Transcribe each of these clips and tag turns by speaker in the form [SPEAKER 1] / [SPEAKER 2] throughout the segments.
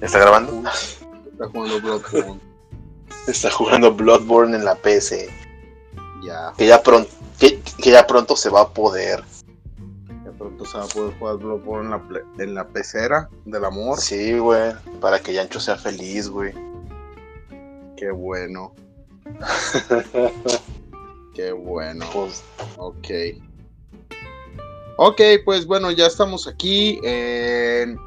[SPEAKER 1] ¿Está grabando?
[SPEAKER 2] Está jugando Bloodborne.
[SPEAKER 1] Está jugando Bloodborne en la PC.
[SPEAKER 2] Ya,
[SPEAKER 1] Que ya, pronto, que, que ya pronto se va a poder.
[SPEAKER 2] de pronto se va a poder jugar Bloodborne en la, ple- en la pecera del amor.
[SPEAKER 1] Sí, güey. Para que Yancho sea feliz, güey.
[SPEAKER 2] Qué bueno, qué bueno.
[SPEAKER 1] Pues,
[SPEAKER 2] Ok. Ok, pues bueno, ya estamos aquí. en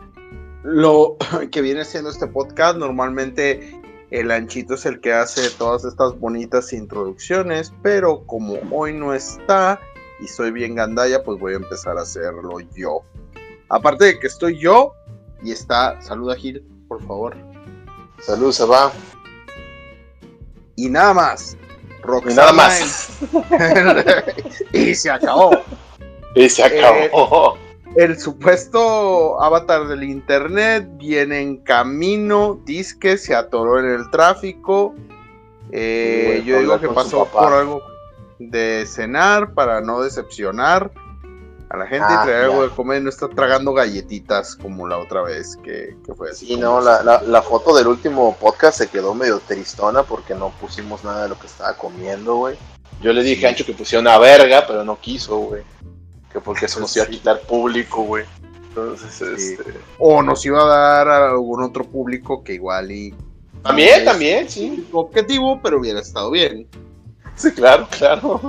[SPEAKER 2] lo que viene siendo este podcast, normalmente el anchito es el que hace todas estas bonitas introducciones, pero como hoy no está y soy bien gandalla, pues voy a empezar a hacerlo yo. Aparte de que estoy yo y está, saluda Gil, por favor.
[SPEAKER 1] salud, se va.
[SPEAKER 2] Y nada más.
[SPEAKER 1] Y nada más.
[SPEAKER 2] y se acabó.
[SPEAKER 1] Y se acabó.
[SPEAKER 2] El supuesto avatar del internet viene en camino, disque, se atoró en el tráfico. Eh, yo digo que pasó por algo de cenar para no decepcionar a la gente
[SPEAKER 1] Ah,
[SPEAKER 2] y traer algo de comer. No está tragando galletitas como la otra vez que, que fue así.
[SPEAKER 1] Sí, no, la, la, la foto del último podcast se quedó medio tristona porque no pusimos nada de lo que estaba comiendo, güey. Yo le dije a Ancho que pusiera una verga, pero no quiso, güey. Que porque eso nos iba a quitar público, güey. Entonces,
[SPEAKER 2] Sí.
[SPEAKER 1] este...
[SPEAKER 2] O nos iba a dar a algún otro público que igual y.
[SPEAKER 1] También, también, sí.
[SPEAKER 2] Objetivo, pero hubiera estado bien.
[SPEAKER 1] Sí, claro, claro.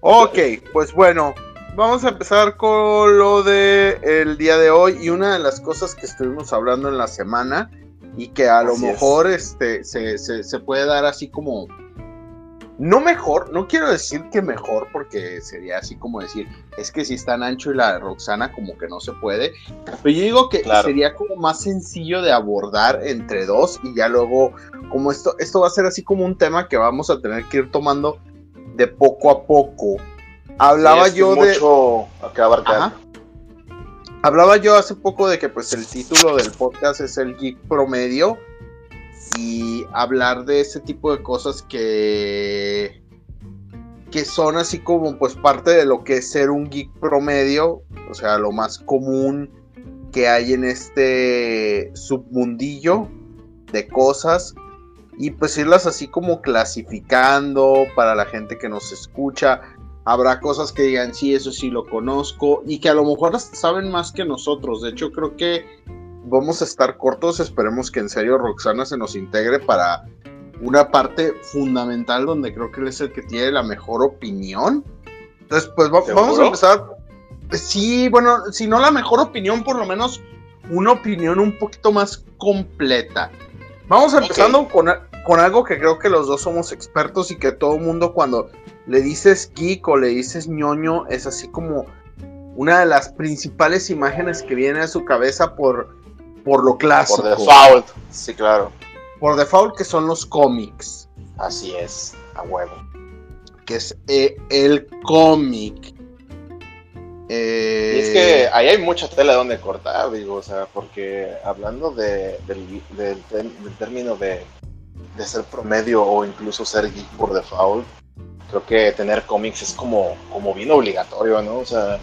[SPEAKER 2] Ok, pues bueno, vamos a empezar con lo de el día de hoy y una de las cosas que estuvimos hablando en la semana y que a lo
[SPEAKER 1] es.
[SPEAKER 2] mejor este se, se- se puede dar así como no mejor, no quiero decir que mejor porque sería así como decir, es que si está Ancho y la de Roxana como que no se puede, pero yo digo que
[SPEAKER 1] Claro.
[SPEAKER 2] sería como más sencillo de abordar entre dos y ya luego como esto esto va a ser así como un tema que vamos a tener que ir tomando de poco a poco. Hablaba
[SPEAKER 1] Sí, es
[SPEAKER 2] yo de
[SPEAKER 1] mucho que abarcar.
[SPEAKER 2] Ajá. Hablaba yo hace poco de que pues el título del podcast es el geek promedio y hablar de ese tipo de cosas que que son así como pues parte de lo que es ser un geek promedio, o sea, lo más común que hay en este submundillo de cosas y pues irlas así como clasificando para la gente que nos escucha. Habrá cosas que digan, sí, eso sí lo conozco y que a lo mejor saben más que nosotros. De hecho, creo que vamos a estar cortos. Esperemos que en serio Roxana se nos integre para una parte fundamental donde creo que él es el que tiene la mejor opinión. Entonces, pues vamos a empezar. Sí, bueno, si no la mejor opinión, por lo menos una opinión un poquito más completa. Vamos empezando con, con algo que creo que los dos somos expertos y que todo mundo cuando le dices geek o le dices ñoño es así como una de las principales imágenes que viene a su cabeza por, por lo clásico.
[SPEAKER 1] Por default. Sí, claro.
[SPEAKER 2] Por default que son los cómics.
[SPEAKER 1] Así es, a huevo.
[SPEAKER 2] Que es eh, el cómic. Eh,
[SPEAKER 1] Y es que ahí hay mucha tela donde cortar, digo, o sea, porque hablando de, del, del término de, de ser promedio o incluso ser geek por default, creo que tener cómics es como, como bien obligatorio, ¿no? O sea,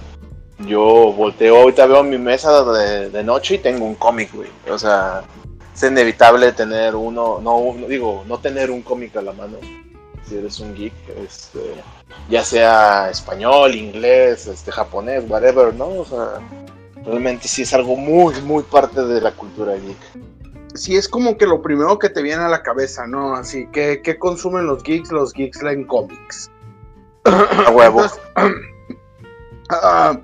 [SPEAKER 1] yo volteo, ahorita veo mi mesa de, de noche y tengo un cómic, güey. O sea, es inevitable tener uno, no, no digo, no tener un cómic a la mano. Si eres un geek, este, ya sea español, inglés, este, japonés, whatever, ¿no? O sea, realmente sí es algo muy, muy parte de la cultura geek.
[SPEAKER 2] sí es como que lo primero que te viene a la cabeza, ¿no? Así que, ¿qué consumen los geeks? Los geeks leen cómics.
[SPEAKER 1] A huevo.
[SPEAKER 2] Entonces, ah,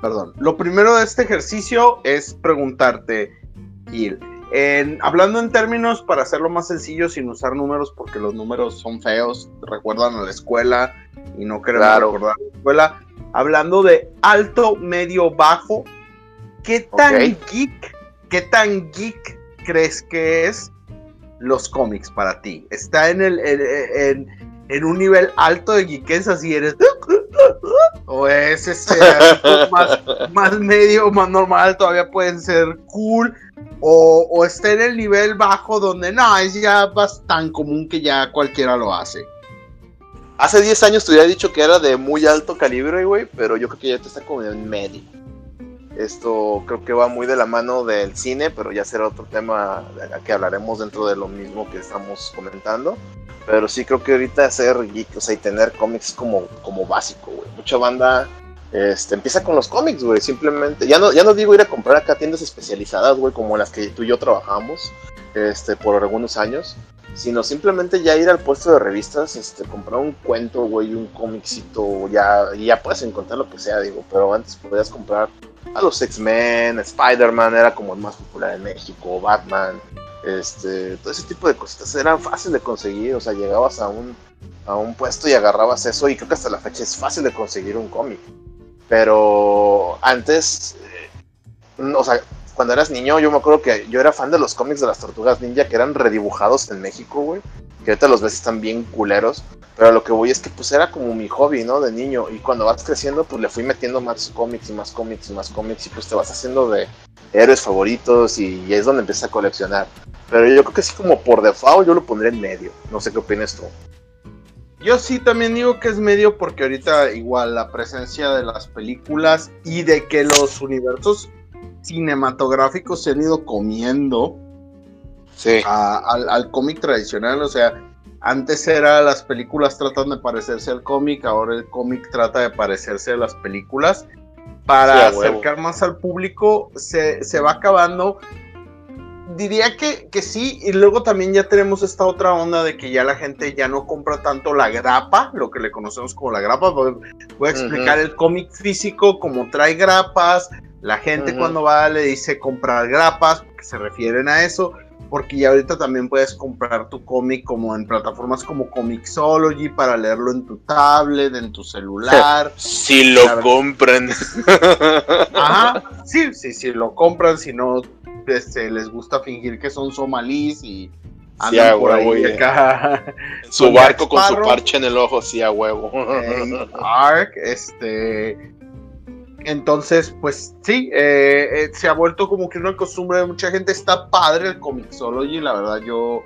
[SPEAKER 2] perdón. Lo primero de este ejercicio es preguntarte, Gil. en- hablando en términos para hacerlo más sencillo sin usar números porque los números son feos, recuerdan a la escuela y no queremos
[SPEAKER 1] Claro.
[SPEAKER 2] recordar a la escuela. Hablando de alto, medio, bajo, ¿qué tan geek, qué tan geek crees que es los cómics para ti? ¿Está en el en, en- en un nivel alto de geekesa si eres o es este más, más medio, más normal, todavía pueden ser cool o, o está en el nivel bajo donde no, es ya bas- tan común que ya cualquiera lo hace.
[SPEAKER 1] Hace 10 años te hubiera dicho que era de muy alto calibre, güey, pero yo creo que ya te está como en medio. Esto creo que va muy de la mano del cine, pero ya será otro tema que hablaremos dentro de lo mismo que estamos comentando. Pero sí creo que ahorita ser geek, o sea, y tener cómics como, como básico. Mucha banda este, empieza con los cómics, güey. Simplemente, ya no, ya no digo ir a comprar acá tiendas especializadas, güey, como las que tú y yo trabajamos este, por algunos años sino simplemente ya ir al puesto de revistas, este, comprar un cuento, güey, un cómicito, ya, ya puedes encontrar lo que sea, digo, pero antes podías comprar a los X-Men, Spider-Man era como el más popular en México, Batman, este, todo ese tipo de cositas eran fáciles de conseguir, o sea, llegabas a un, a un puesto y agarrabas eso, y creo que hasta la fecha es fácil de conseguir un cómic, pero antes, eh, o sea, cuando eras niño, yo me acuerdo que yo era fan de los cómics de las tortugas ninja que eran redibujados en México, güey. Que ahorita los ves están bien culeros. Pero lo que voy es que pues era como mi hobby, ¿no? De niño. Y cuando vas creciendo, pues le fui metiendo más cómics y más cómics y más cómics. Y pues te vas haciendo de héroes favoritos y, es donde empiezas a coleccionar. Pero yo creo que así como por default yo lo pondré en medio. No sé qué opinas tú.
[SPEAKER 2] Yo sí también digo que es medio porque ahorita igual la presencia de las películas y de que los universos cinematográficos se han ido comiendo al, cómic tradicional. O sea, antes era las películas tratan de parecerse al cómic, ahora el cómic trata de parecerse a las películas. Para acercar más al público, se, va acabando. Diría que, que, sí, y luego también ya tenemos esta otra onda de que ya la gente ya no compra tanto la grapa, lo que le conocemos como la grapa. Voy, a explicar el cómic físico como trae grapas, la gente cuando va le dice comprar grapas, que se refieren a eso, porque ya ahorita también puedes comprar tu cómic como en plataformas como Comixology para leerlo en tu tablet, en tu celular.
[SPEAKER 1] Si lo compran.
[SPEAKER 2] Ajá, sí, sí, sí lo compran, si no este, les gusta fingir que son somalíes y
[SPEAKER 1] andan por ahí acá. Su barco con su parche en el ojo, sí, a huevo.
[SPEAKER 2] Ark, este entonces, pues sí, eh, eh, se ha vuelto como que una costumbre de mucha gente. Está padre el Comixology, la verdad, yo,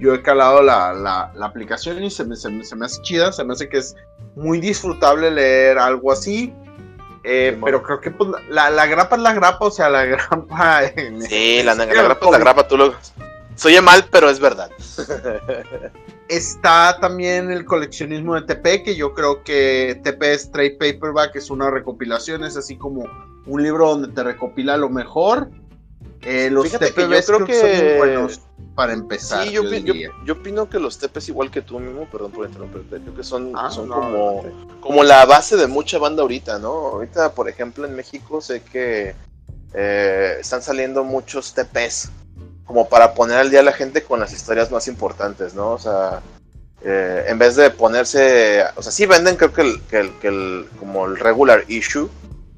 [SPEAKER 2] yo he calado la, aplicación y se me, se, me, hace chida, se me hace que es muy disfrutable leer algo así. Eh, pero creo que pues, la, la, grapa es la grapa, o sea, la grapa.
[SPEAKER 1] sí, la, la, grapa es la grapa, tú lo. Soy mal, pero es verdad.
[SPEAKER 2] Está también el coleccionismo de TP, que yo creo que TP es Trade Paperback, es una recopilación, es así como un libro donde te recopila lo mejor. Eh, los TP creo, que, son muy buenos para empezar.
[SPEAKER 1] Sí, yo, opino que los TPs igual que tú mismo, perdón por interrumpirte, creo que son, ah, son como, como la base de mucha banda ahorita, ¿no? Ahorita, por ejemplo, en México sé que eh, están saliendo muchos TPs como para poner al día a la gente con las historias más importantes, ¿no? O sea, eh, en vez de ponerse, o sea, sí venden creo que, el, que, el, como el regular issue,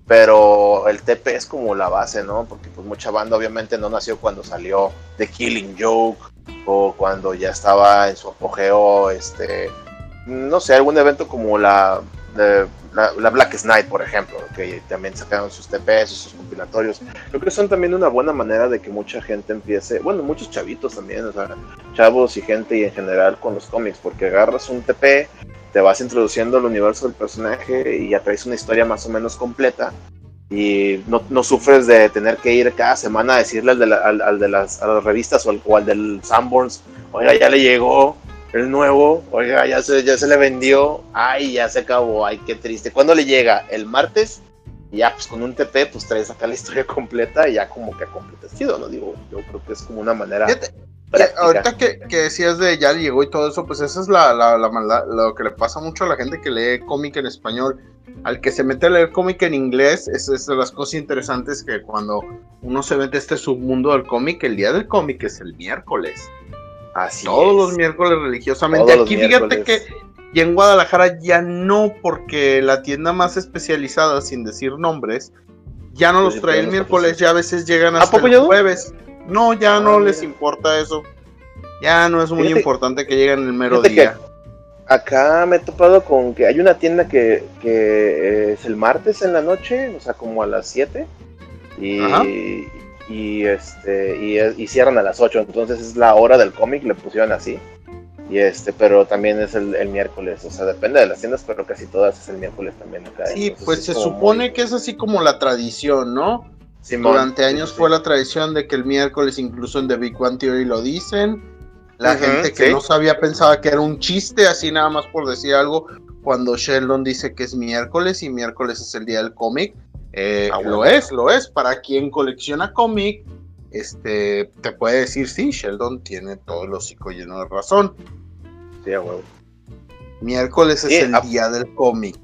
[SPEAKER 1] pero el TP es como la base, ¿no? Porque pues mucha banda obviamente no nació cuando salió The Killing Joke o cuando ya estaba en su apogeo, este, no sé, algún evento como la, la, Black Knight, por ejemplo, que también sacaron sus TPs, sus compilatorios. Creo que son también una buena manera de que mucha gente empiece, bueno, muchos chavitos también, o sea, chavos y gente y en general con los cómics, porque agarras un TP, te vas introduciendo al universo del personaje y ya traes una historia más o menos completa y no, sufres de tener que ir cada semana a decirle al de, las, revistas o al, o del Sanborns, oiga, ya le llegó, el nuevo, oiga, ya se, ya se le vendió, ay, ya se acabó, ay, qué triste. ¿Cuándo le llega? El martes, y ya pues con un TP, pues traes acá la historia completa y ya como que completecido, ¿no? Digo, yo creo que es como una manera...
[SPEAKER 2] ahorita que, decías de ya llegó y todo eso, pues esa es la, la, la, lo que le pasa mucho a la gente que lee cómic en español. Al que se mete a leer cómic en inglés, es, es de las cosas interesantes que cuando uno se mete a este submundo del cómic, el día del cómic es el miércoles. Todos los miércoles religiosamente. Aquí fíjate que y en Guadalajara ya no, porque la tienda más especializada, sin decir nombres, ya no los trae el miércoles, ya a veces llegan hasta el jueves. No, ya no ah, les importa eso. Ya no es muy importante que lleguen el mero día.
[SPEAKER 1] Acá me he topado con que hay una tienda que, que es el martes en la noche, o sea, como a las 7. Y, y este y, cierran a las 8, entonces es la hora del cómic, le pusieron así. Y este, pero también es el, miércoles, o sea, depende de las tiendas, pero casi todas es el miércoles también acá.
[SPEAKER 2] Sí, pues se supone que es así como la tradición, ¿no? Durante años fue la tradición de que el miércoles, incluso en The Big One Theory lo dicen. La gente que no sabía pensaba que era un chiste, así nada más por decir algo, cuando Sheldon dice que es miércoles y miércoles es el día del cómic. Eh, ah, lo es, lo es. Para quien colecciona cómic, este, te puede decir, sí, Sheldon tiene todo el hocico lleno de razón.
[SPEAKER 1] Sí, a huevo.
[SPEAKER 2] Miércoles es el día del cómic.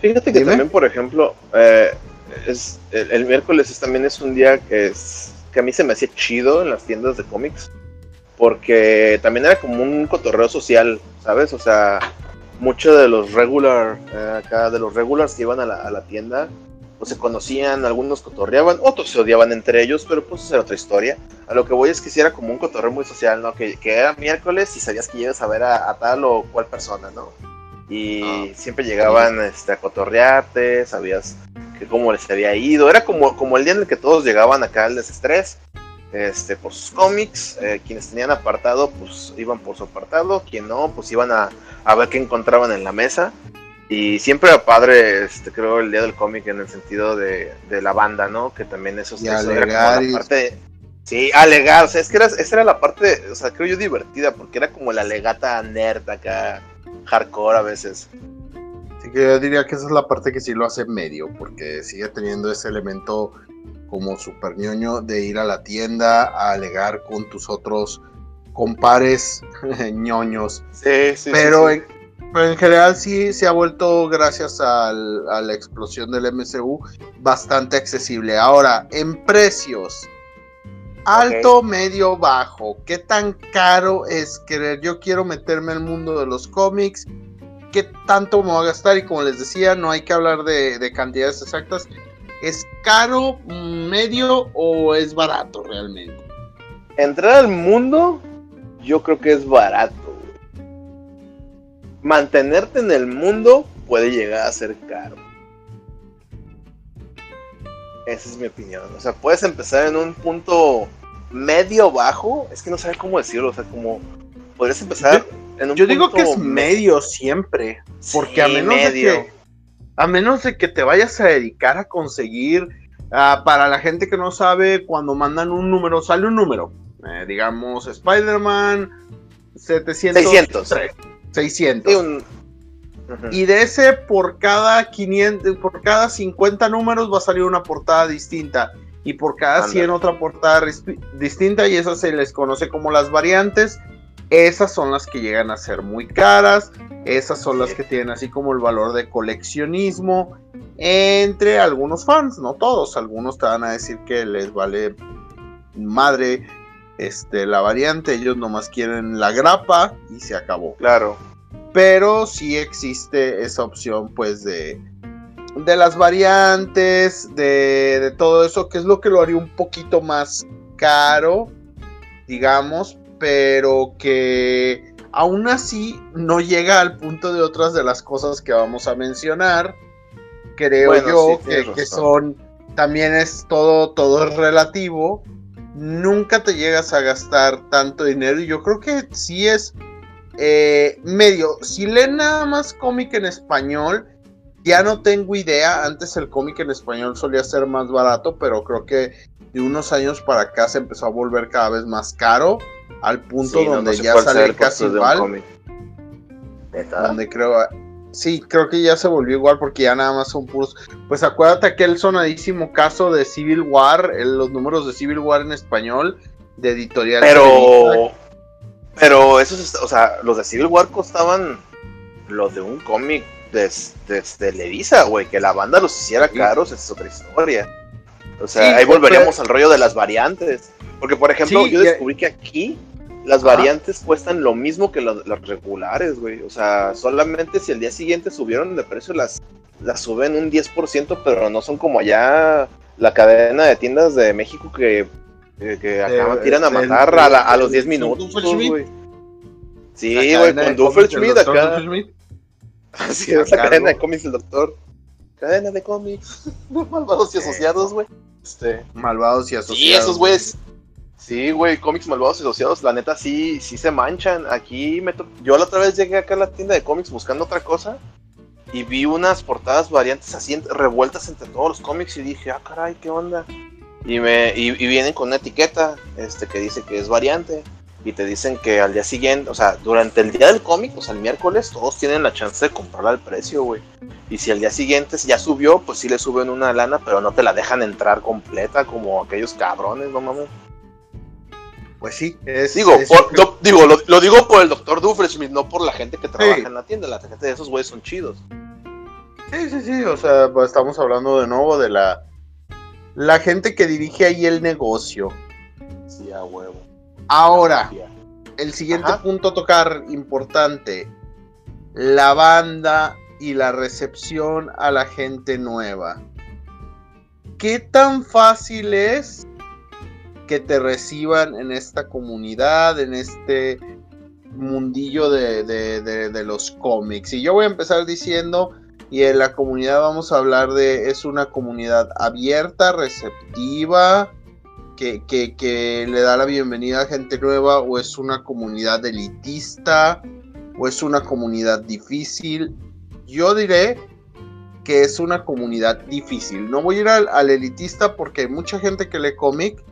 [SPEAKER 1] Fíjate que también, por ejemplo, eh, es, el, miércoles también es un día que, es, que a mí se me hacía chido en las tiendas de cómics, porque también era como un cotorreo social, ¿sabes? O sea, muchos de los regular, eh, acá de los regulars que iban a la, a la tienda, pues se conocían, algunos cotorreaban, otros se odiaban entre ellos, pero pues era otra historia. A lo que voy es que si era como un cotorreo muy social, ¿no? Que, que era miércoles y sabías que ibas a ver a, tal o cual persona, ¿no? Y ah. siempre llegaban este, a cotorrearte, sabías que cómo les había ido. Era como, como el día en el que todos llegaban acá al desestrés, este, por sus cómics. Eh, quienes tenían apartado, pues iban por su apartado. Quien no, pues iban a, a ver qué encontraban en la mesa. Y siempre era padre, este, creo, el día del cómic en el sentido de, la banda, ¿no? Que también eso,
[SPEAKER 2] y era
[SPEAKER 1] como la parte... Sí, alegar, o sea, es que era, esa era la parte, o sea, creo yo divertida, porque era como la legata nerd acá, hardcore a veces.
[SPEAKER 2] Sí, que yo diría que esa es la parte que sí lo hace medio, porque sigue teniendo ese elemento como super ñoño de ir a la tienda a alegar con tus otros compares ñoños.
[SPEAKER 1] Sí, sí,
[SPEAKER 2] Pero sí, pero en general sí se ha vuelto, gracias a la explosión del MCU, bastante accesible. Ahora, en precios, alto, medio, bajo, ¿qué tan caro es querer? Yo quiero meterme al mundo de los cómics. ¿Qué tanto me va a gastar? Y como les decía, no hay que hablar de, de cantidades exactas. ¿Es caro, medio o es barato realmente?
[SPEAKER 1] Entrar al mundo, yo creo que es barato mantenerte en el mundo puede llegar a ser caro. Esa es mi opinión. O sea, puedes empezar en un punto medio bajo. Es que no sé cómo decirlo. O sea, como podrías empezar
[SPEAKER 2] en un Yo digo que es medio siempre. Porque a menos de que. A menos de que te vayas a dedicar a conseguir. Ah, para la gente que no sabe, cuando mandan un número, sale un número. Eh, digamos, Spider-Man 703. 600. Y de ese, por cada 500, por cada 50 números va a salir una portada distinta. Y por cada 100 otra portada distinta. Y esas se les conoce como las variantes. Esas son las que llegan a ser muy caras. Esas son las que tienen así como el valor de coleccionismo entre algunos fans, no todos. Algunos te van a decir que les vale madre este, la variante, ellos nomás quieren la grapa y se acabó.
[SPEAKER 1] Claro.
[SPEAKER 2] Pero sí existe esa opción, pues, de, de las variantes, de, de todo eso, que es lo que lo haría un poquito más caro, digamos, pero que aún así no llega al punto de otras de las cosas que vamos a mencionar. Creo yo que, que, son, también es todo, todo es relativo nunca te llegas a gastar tanto dinero. Y yo creo que sí es eh, medio. Si leen nada más cómic en español, ya no tengo idea. Antes el cómic en español solía ser más barato, pero creo que de unos años para acá se empezó a volver cada vez más caro. Al punto donde ya sale casi igual. Donde creo Sí, creo que ya se volvió igual porque ya nada más son puros. Pues acuérdate aquel sonadísimo caso de Civil War, los números de Civil War en español, de editorial.
[SPEAKER 1] Pero. Pero esos, o sea, los de Civil War costaban los de un cómic de, de, Televisa, güey. Que la banda los hiciera caros, es otra historia. O sea, ahí volveríamos al rollo de las variantes. Porque, por ejemplo, yo descubrí que aquí las variantes cuestan lo mismo que las, regulares, güey. O sea, solamente si el día siguiente subieron de precio, las, las suben un 10%, pero no son como allá la cadena de tiendas de México que, que, acaban, tiran a matar a, los 10 minutos, güey. Sí, güey, con Doofenshmirtz acá. Así es, la cadena de cómics del doctor. Cadena de cómics. Malvados y asociados, güey. Este.
[SPEAKER 2] Malvados y asociados.
[SPEAKER 1] Y esos güeyes Sí, güey, cómics malvados y asociados, la neta sí, sí se manchan. Aquí me yo la otra vez llegué acá a la tienda de cómics buscando otra cosa y vi unas portadas variantes así revueltas entre todos los cómics y dije, ah, caray, ¿qué onda? Y, me, y, vienen con una etiqueta este, que dice que es variante y te dicen que al día siguiente, o sea, durante el día del cómic, o sea, el miércoles, todos tienen la chance de comprarla al precio, güey. Y si al día siguiente ya subió, pues sí le suben una lana, pero no te la dejan entrar completa como aquellos cabrones, no mames.
[SPEAKER 2] Pues sí,
[SPEAKER 1] es, digo, lo, digo lo, digo por el doctor Dufresmith, no por la gente que trabaja en la tienda. La gente de esos güeyes son chidos.
[SPEAKER 2] Sí, sí, sí, o sea, pues, estamos hablando de nuevo de la la gente que dirige ahí el negocio.
[SPEAKER 1] Sí, a huevo.
[SPEAKER 2] Ahora, el siguiente punto a tocar importante, la banda y la recepción a la gente nueva. ¿Qué tan fácil es que te reciban en esta comunidad, en este mundillo de, los cómics? Y yo voy a empezar diciendo, y en la comunidad vamos a hablar de, es una comunidad abierta, receptiva, que, le da la bienvenida a gente nueva o es una comunidad elitista o es una comunidad difícil. Yo diré que es una comunidad difícil. No voy a ir al, elitista porque hay mucha gente que lee cómic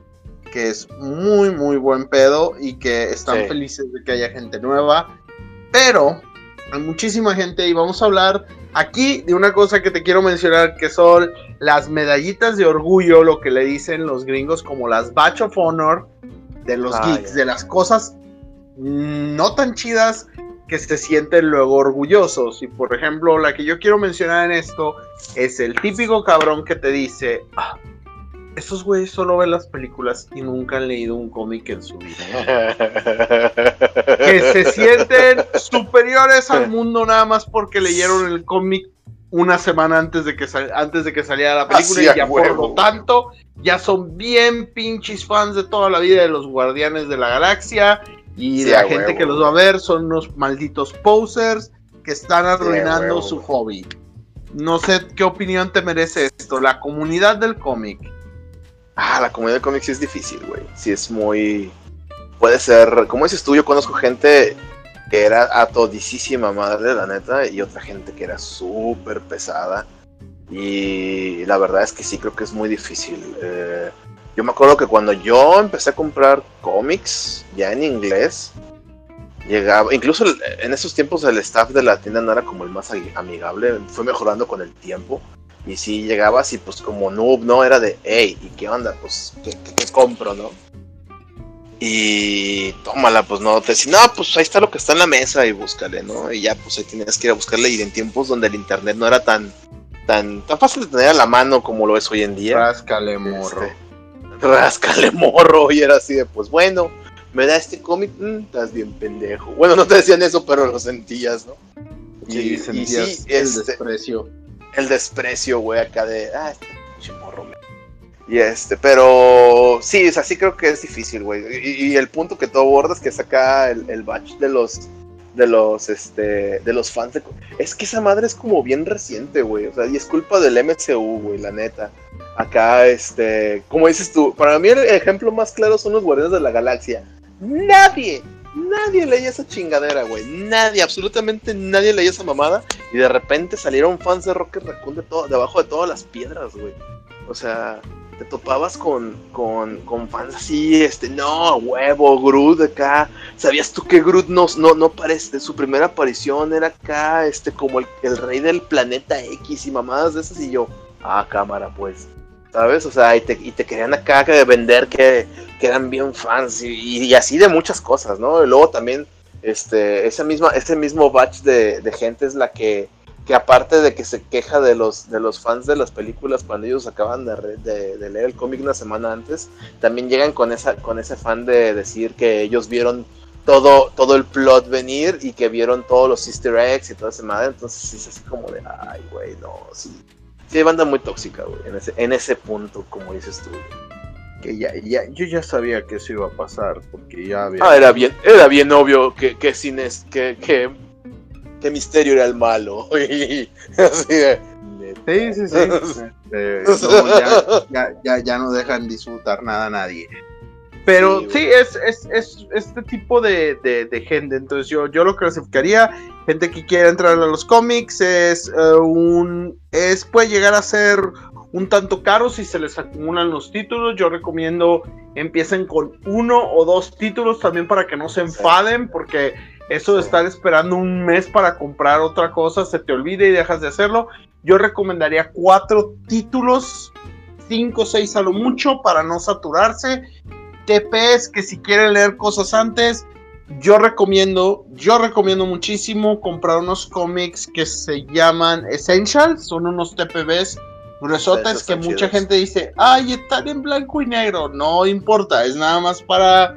[SPEAKER 2] que es muy, muy buen pedo y que están felices de que haya gente nueva. Pero hay muchísima gente y vamos a hablar aquí de una cosa que te quiero mencionar que son las medallitas de orgullo, lo que le dicen los gringos como las Batch of Honor de los ah, geeks, de las cosas no tan chidas que se sienten luego orgullosos. Y por ejemplo, la que yo quiero mencionar en esto es el típico cabrón que te dice, ah, esos güeyes solo ven las películas y nunca han leído un cómic en su vida. que se sienten superiores al mundo nada más porque leyeron el cómic una semana antes de que, antes de que saliera la película y ya por lo tanto ya son bien pinches fans de toda la vida de los Guardianes de la Galaxia y la gente que los va a ver son unos malditos posers que están arruinando su hobby. No sé qué opinión te merece esto, la comunidad del cómic.
[SPEAKER 1] Ah, la comunidad de cómics es difícil, güey. Sí es muy. Puede ser. Como dices tú, yo conozco gente que era a todisísima madre, la neta, y otra gente que era súper pesada. Y la verdad es que sí creo que es muy difícil. Eh, yo me acuerdo que cuando yo empecé a comprar cómics, ya en inglés, llegaba, incluso en esos tiempos el staff de la tienda no era como el más amigable, fue mejorando con el tiempo. Y si llegabas y pues como noob, ¿no? Era de, hey, ¿y qué onda? Pues, ¿qué, compro, no? Y tómala, pues no, te decía, no, pues ahí está lo que está en la mesa y búscale, ¿no? Y ya, pues ahí tenías que ir a buscarle y en tiempos donde el internet no era tan, tan, tan fácil de tener a la mano como lo es hoy en día.
[SPEAKER 2] Ráscale morro.
[SPEAKER 1] Este, ráscale morro. Y era así de, pues bueno, me da este cómic, mm, estás bien pendejo. Bueno, no te decían eso, pero lo sentías, ¿no?
[SPEAKER 2] Y, sentías el este, desprecio
[SPEAKER 1] el desprecio, güey, acá de, ah, este morro, Y este, pero sí, o sea, sí creo que es difícil, güey. Y, el punto que todo borda es que saca el, el batch de los, de los, este, de los fans de... Es que esa madre es como bien reciente, güey. O sea, y es culpa del MCU, güey, la neta. Acá, este, como dices tú, para mí el ejemplo más claro son los Guardianes de la Galaxia. Nadie, Nadie leía esa chingadera, güey. Nadie, absolutamente nadie leía esa mamada. Y de repente salieron fans de Rocket Raccoon de todo, debajo de todas las piedras, güey. O sea, te topabas con, con, con fans así, este, no, huevo, Groot acá. ¿Sabías tú que Groot no, no, no parece? Su primera aparición era acá, este, como el, el rey del planeta X y mamadas de esas. Y yo, ah, cámara, pues. ¿Sabes? O sea, y te, y te querían acá que vender que, que, eran bien fans y, así de muchas cosas, ¿no? Y luego también, este, esa misma, ese mismo batch de, de, gente es la que, que aparte de que se queja de los, de los fans de las películas cuando ellos acaban de, de, leer el cómic una semana antes, también llegan con, esa, con ese fan de decir que ellos vieron todo, todo el plot venir y que vieron todos los easter eggs y toda esa madre, entonces es así como de, ay, güey, no, sí Sí, banda muy tóxica, güey, en ese, en ese punto, como dices tú.
[SPEAKER 2] Que ya, ya, yo ya sabía que eso iba a pasar, porque ya había...
[SPEAKER 1] Ah, era bien, era bien obvio que, que, es, que, que, que Misterio era el malo. Así
[SPEAKER 2] de, Sí, sí, sí. Este, ya, ya, ya, no dejan disfrutar nada a nadie. Pero sí, es, es, es, este tipo de, de, de, gente. Entonces yo, yo lo clasificaría gente que quiera entrar a los cómics, es eh, un. Es, puede llegar a ser un tanto caro si se les acumulan los títulos. Yo recomiendo empiecen con uno o dos títulos también para que no se enfaden, porque eso de estar esperando un mes para comprar otra cosa se te olvida y dejas de hacerlo. Yo recomendaría cuatro títulos, cinco o seis a lo mucho, para no saturarse. TPs que si quieren leer cosas antes, yo recomiendo, yo recomiendo muchísimo comprar unos cómics que se llaman Essentials, son unos TPBs gruesotes que mucha gente dice, ay, están en blanco y negro, no importa, es nada más para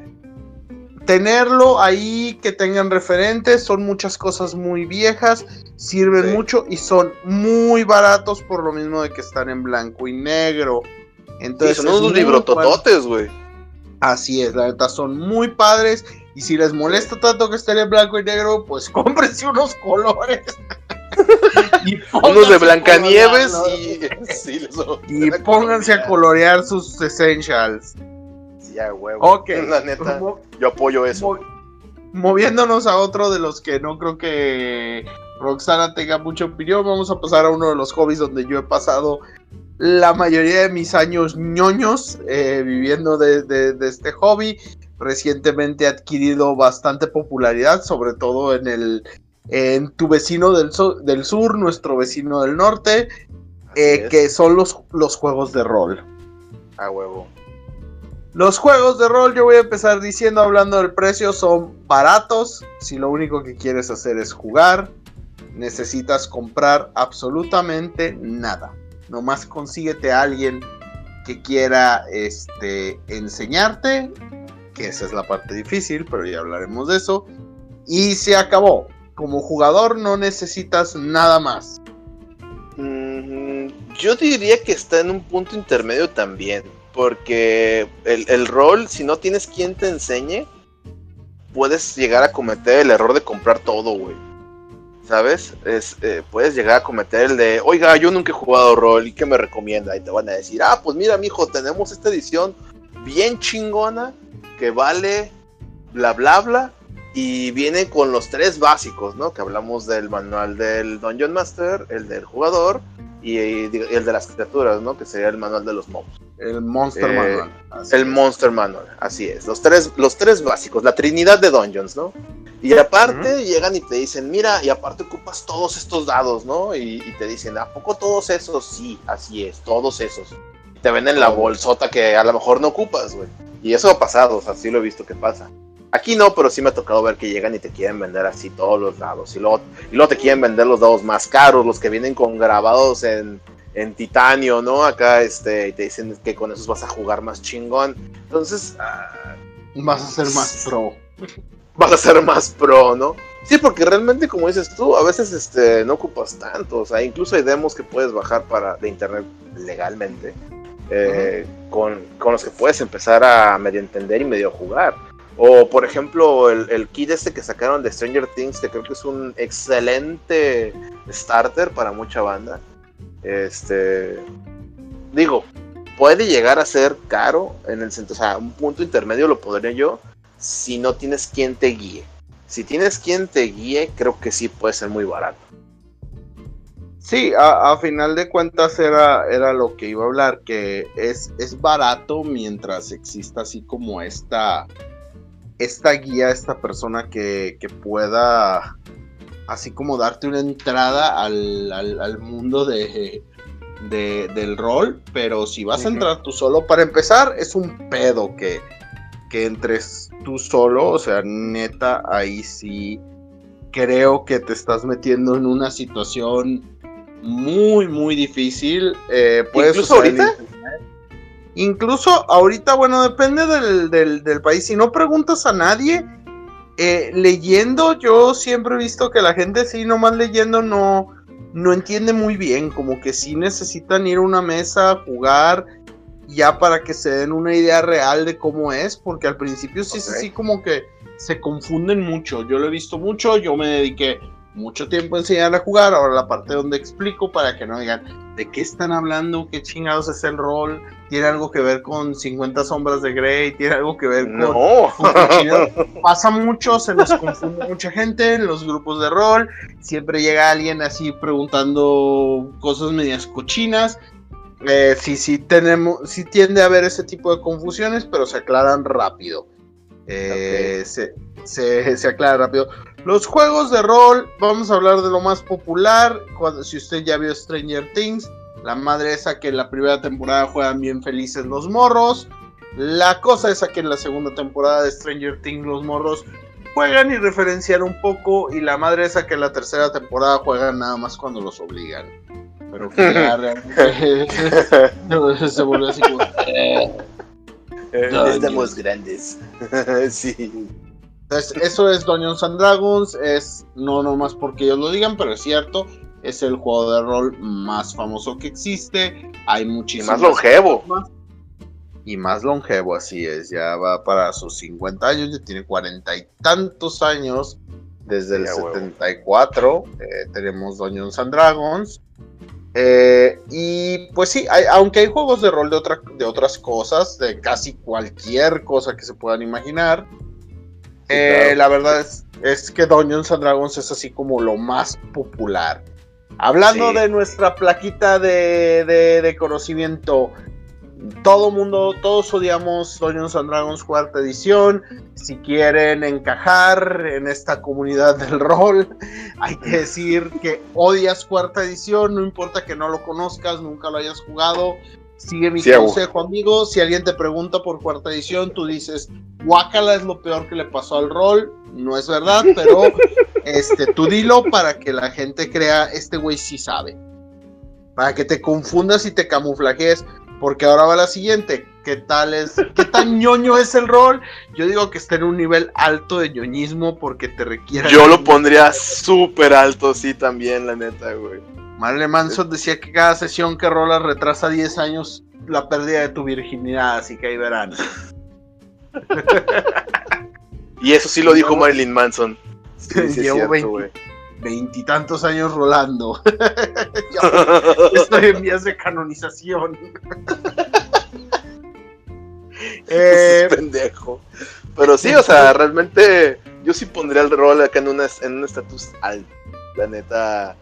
[SPEAKER 2] tenerlo ahí, que tengan referentes, son muchas cosas muy viejas, sirven mucho y son muy baratos por lo mismo de que están en blanco y negro.
[SPEAKER 1] Entonces, son unos librotototes, güey.
[SPEAKER 2] Así es, la neta son muy padres. Y si les molesta tanto que estén en blanco y negro, pues cómprense unos colores.
[SPEAKER 1] y unos de Blancanieves y,
[SPEAKER 2] y pónganse a colorear sus essentials.
[SPEAKER 1] Ya, huevo. Ok. La neta, yo apoyo eso.
[SPEAKER 2] moviéndonos a otro de los que no creo que Roxana tenga mucha opinión, vamos a pasar a uno de los hobbies donde yo he pasado la mayoría de mis años ñoños eh, viviendo de, este hobby. Recientemente ha adquirido bastante popularidad, sobre todo en el en tu vecino del, del sur, nuestro vecino del norte, eh, que son los, los juegos de rol.
[SPEAKER 1] A huevo.
[SPEAKER 2] Los juegos de rol, yo voy a empezar diciendo, hablando del precio, son baratos. Si lo único que quieres hacer es jugar, necesitas comprar absolutamente nada. Nomás consíguete a alguien que quiera este, enseñarte, que esa es la parte difícil, pero ya hablaremos de eso. Y se acabó. Como jugador no necesitas nada más.
[SPEAKER 1] Mm, yo diría que está en un punto intermedio también porque el, rol, si no tienes quien te enseñe, puedes llegar a cometer el error de comprar todo, güey. ¿Sabes? Es, eh, puedes llegar a cometer el de, oiga, yo nunca he jugado rol, ¿y qué me recomienda? Y te van a decir, ah, pues mira, mijo, tenemos esta edición bien chingona que vale bla bla bla y viene con los tres básicos, ¿no? Que hablamos del manual del Dungeon Master, el del jugador y, el de las criaturas, ¿no? Que sería el manual de los mobs.
[SPEAKER 2] El Monster eh, Manual.
[SPEAKER 1] el Monster Manual, así es. Los tres, los tres básicos, la trinidad de Dungeons, ¿no? Y aparte llegan y te dicen, mira, y aparte ocupas todos estos dados, ¿no? Y, te dicen, ¿a poco todos esos? Sí, así es, todos esos. Y te venden la bolsota que a lo mejor no ocupas, güey. Y eso ha pasado, o sea, sí lo he visto que pasa. Aquí no, pero sí me ha tocado ver que llegan y te quieren vender así todos los dados. Y luego, y luego te quieren vender los dados más caros, los que vienen con grabados en, en titanio, ¿no? Acá, este, y te dicen que con esos vas a jugar más chingón. Entonces,
[SPEAKER 2] ah, vas a ser más pro.
[SPEAKER 1] Vas a ser más pro, ¿no? Sí, porque realmente, como dices tú, a veces este, no ocupas tanto. O sea, incluso hay demos que puedes bajar para, de internet legalmente. Eh, con, con, los que puedes empezar a medio entender y medio jugar. O por ejemplo, el, el, kit este que sacaron de Stranger Things, que creo que es un excelente starter para mucha banda. Este, digo, puede llegar a ser caro en el sentido, o sea, un punto intermedio lo podría yo si no tienes quien te guíe. Si tienes quien te guíe, creo que sí puede ser muy barato.
[SPEAKER 2] Sí, a, final de cuentas era, era lo que iba a hablar, que es, es barato mientras exista así como esta, esta guía, esta persona que, que pueda así como darte una entrada al, mundo de, del rol, pero si vas a entrar tú solo, para empezar, es un pedo que, que entres tú solo, o sea, neta, ahí sí creo que te estás metiendo en una situación muy, muy difícil. Eh,
[SPEAKER 1] ¿Incluso ahorita?
[SPEAKER 2] Incluso ahorita, bueno, depende del, del, del país. Si no preguntas a nadie, eh, leyendo, yo siempre he visto que la gente sí, nomás leyendo no, no entiende muy bien, como que sí necesitan ir a una mesa a jugar ya para que se den una idea real de cómo es, porque al principio sí es así como que se confunden mucho. Yo lo he visto mucho, yo me dediqué mucho tiempo enseñar a jugar, ahora la parte donde explico para que no digan, ¿de qué están hablando? ¿Qué chingados es el rol? ¿Tiene algo que ver con 50 sombras de Grey? ¿Tiene algo que ver con...
[SPEAKER 1] No.
[SPEAKER 2] Pasa mucho, se nos confunde mucha gente en los grupos de rol. Siempre llega alguien así preguntando cosas medias cochinas. Eh, sí, sí, tenemos, sí tiende a haber ese tipo de confusiones, pero se aclaran rápido. Eh, se, se, se aclara rápido. Los juegos de rol, vamos a hablar de lo más popular. Cuando, si usted ya vio Stranger Things, la madre esa que en la primera temporada juegan bien felices los morros. La cosa esa que en la segunda temporada de Stranger Things los morros juegan y referencian un poco. Y la madre esa que en la tercera temporada juegan nada más cuando los obligan. Pero que ya realmente se volvió así como...
[SPEAKER 1] Eh, estamos grandes. sí.
[SPEAKER 2] Entonces, eso es Dungeons and Dragons, es no nomás porque ellos lo digan, pero es cierto, es el juego de rol más famoso que existe. Hay muchísimos.
[SPEAKER 1] Y más longevo.
[SPEAKER 2] Y más longevo, así es. Ya va para sus 50 años, ya tiene cuarenta y tantos años. Desde el 74 eh, tenemos Dungeons and Dragons. Eh, y pues sí, aunque hay juegos de rol de, otra, de otras cosas, de casi cualquier cosa que se puedan imaginar, eh, la verdad es, es, que Dungeons and Dragons es así como lo más popular. Hablando de nuestra plaquita de, conocimiento, todo mundo, todos odiamos Dungeons and Dragons cuarta edición. Si quieren encajar en esta comunidad del rol, hay que decir que odias cuarta edición, no importa que no lo conozcas, nunca lo hayas jugado. Sigue mi consejo, amigo. Si alguien te pregunta por cuarta edición, tú dices, Wakala es lo peor que le pasó al rol. No es verdad, pero este, tú dilo para que la gente crea, este güey sí sabe. Para que te confundas y te camuflajes. Porque ahora va la siguiente. ¿Qué tal es? ¿Qué tan ñoño es el rol? Yo digo que está en un nivel alto de ñoñismo porque te requiere.
[SPEAKER 1] Yo lo pondría súper alto, sí, también, la neta, güey.
[SPEAKER 2] Marley Manson decía que cada sesión que rola retrasa 10 años la pérdida de tu virginidad, así que ahí verán.
[SPEAKER 1] y eso sí lo dijo Marilyn Manson.
[SPEAKER 2] Llevo veintitantos años rolando. estoy en vías de canonización.
[SPEAKER 1] eh, pendejo. Pero sí, o sea, realmente yo sí pondría el rol acá en, en un estatus alto. La neta,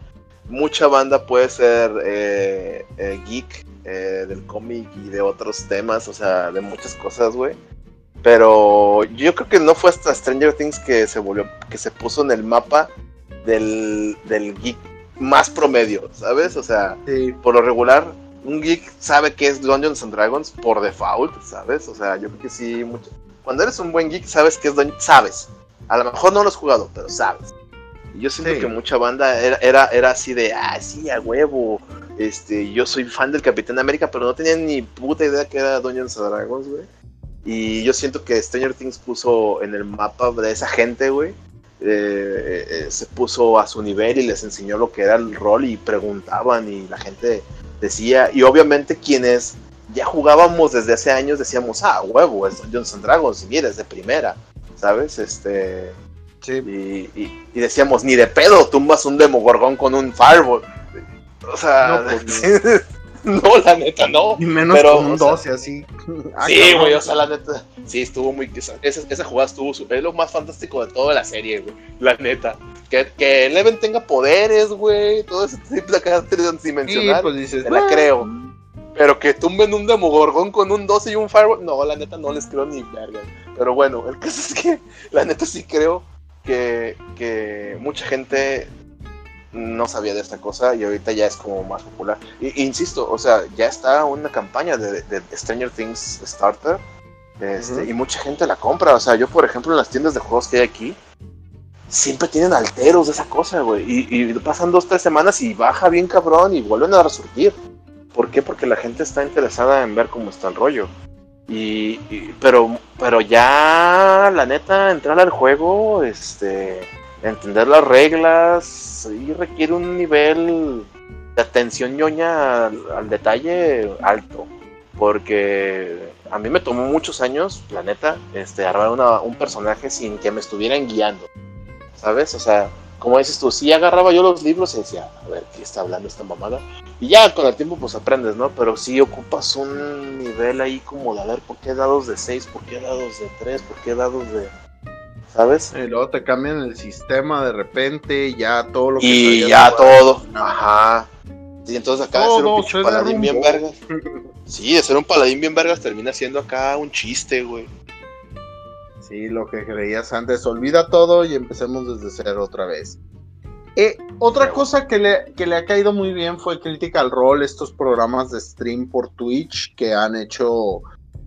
[SPEAKER 1] mucha banda puede ser eh, eh, geek eh, del cómic y de otros temas, o sea, de muchas cosas, güey. Pero yo creo que no fue hasta Stranger Things que se volvió, que se puso en el mapa del, geek más promedio, ¿sabes? O sea, por lo regular, un geek sabe que es Dungeons and Dragons por default, ¿sabes? O sea, yo creo que sí, mucho. Cuando eres un buen geek, sabes que es Dungeons, sabes. A lo mejor no lo has jugado, pero sabes. Yo siento que mucha banda era, era, era, así de, ah, sí, a huevo. Este, yo soy fan del Capitán América, pero no tenía ni puta idea que era Dungeons Dragons, güey. Y yo siento que Stranger Things puso en el mapa de esa gente, güey. Eh, eh, se puso a su nivel y les enseñó lo que era el rol y preguntaban y la gente decía, y obviamente quienes ya jugábamos desde hace años decíamos, ah, huevo, es Dungeons Dragons, y mira, es de primera, ¿sabes? Este, y, decíamos, ni de pedo tumbas un Demogorgón con un Fireball. O sea, no, pues, la neta, no.
[SPEAKER 2] Y menos con un 12 así.
[SPEAKER 1] Ah, sí, güey, o sea, la neta. Sí, estuvo muy. Esa, esa jugada estuvo. Es lo más fantástico de toda la serie, güey. La neta. Que, que Eleven tenga poderes, güey. Todo ese tipo de caracteres dimensional. Sí, pues dices, la creo. Pero que tumben un Demogorgón con un 12 y un Fireball. No, la neta no les creo ni verga. Pero bueno, el caso es que la neta sí creo que, mucha gente no sabía de esta cosa y ahorita ya es como más popular. insisto, o sea, ya está una campaña de, Stranger Things Starter este, y mucha gente la compra. O sea, yo, por ejemplo, en las tiendas de juegos que hay aquí, siempre tienen alteros de esa cosa, güey. Y, y, pasan dos, tres semanas y baja bien cabrón y vuelven a resurgir. ¿Por qué? Porque la gente está interesada en ver cómo está el rollo. Y, pero, pero ya, la neta, entrar al juego, este, entender las reglas, sí requiere un nivel de atención ñoña al, detalle alto. Porque a mí me tomó muchos años, la neta, este, armar un personaje sin que me estuvieran guiando. ¿Sabes? O sea, como dices tú, sí agarraba yo los libros y decía, a ver, ¿qué está hablando esta mamada? Y ya con el tiempo pues aprendes, ¿no? Pero sí ocupas un nivel ahí como de, a ver, ¿por qué dados de 6? ¿Por qué dados de 3? ¿Por qué dados de... ¿Sabes?
[SPEAKER 2] Y luego te cambian el sistema de repente, ya todo lo que...
[SPEAKER 1] Y ya todo, ajá. Y entonces acá de ser un paladín bien vergas. Sí, de ser un paladín bien vergas termina siendo acá un chiste, güey.
[SPEAKER 2] Sí, lo que creías antes, olvida todo y empecemos desde cero otra vez. Eh, otra cosa que le, que le ha caído muy bien fue Critical Role, estos programas de stream por Twitch que han hecho,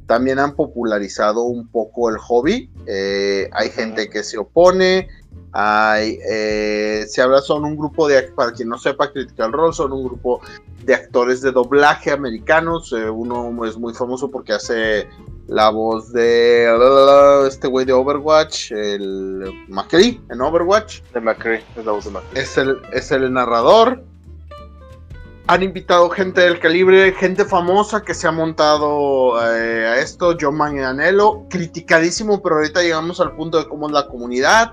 [SPEAKER 2] también han popularizado un poco el hobby. Eh, hay gente que se opone, hay, eh, se habla, son un grupo de, para quien no sepa, Critical Role, son un grupo de actores de doblaje americanos. Eh, uno es muy famoso porque hace la voz de este güey de Overwatch, el McCree en Overwatch.
[SPEAKER 1] De McCree, es la voz de McCree.
[SPEAKER 2] Es el, es el narrador. Han invitado gente del calibre, gente famosa que se ha montado eh, a esto, John Manganello, criticadísimo, pero ahorita llegamos al punto de cómo es la comunidad.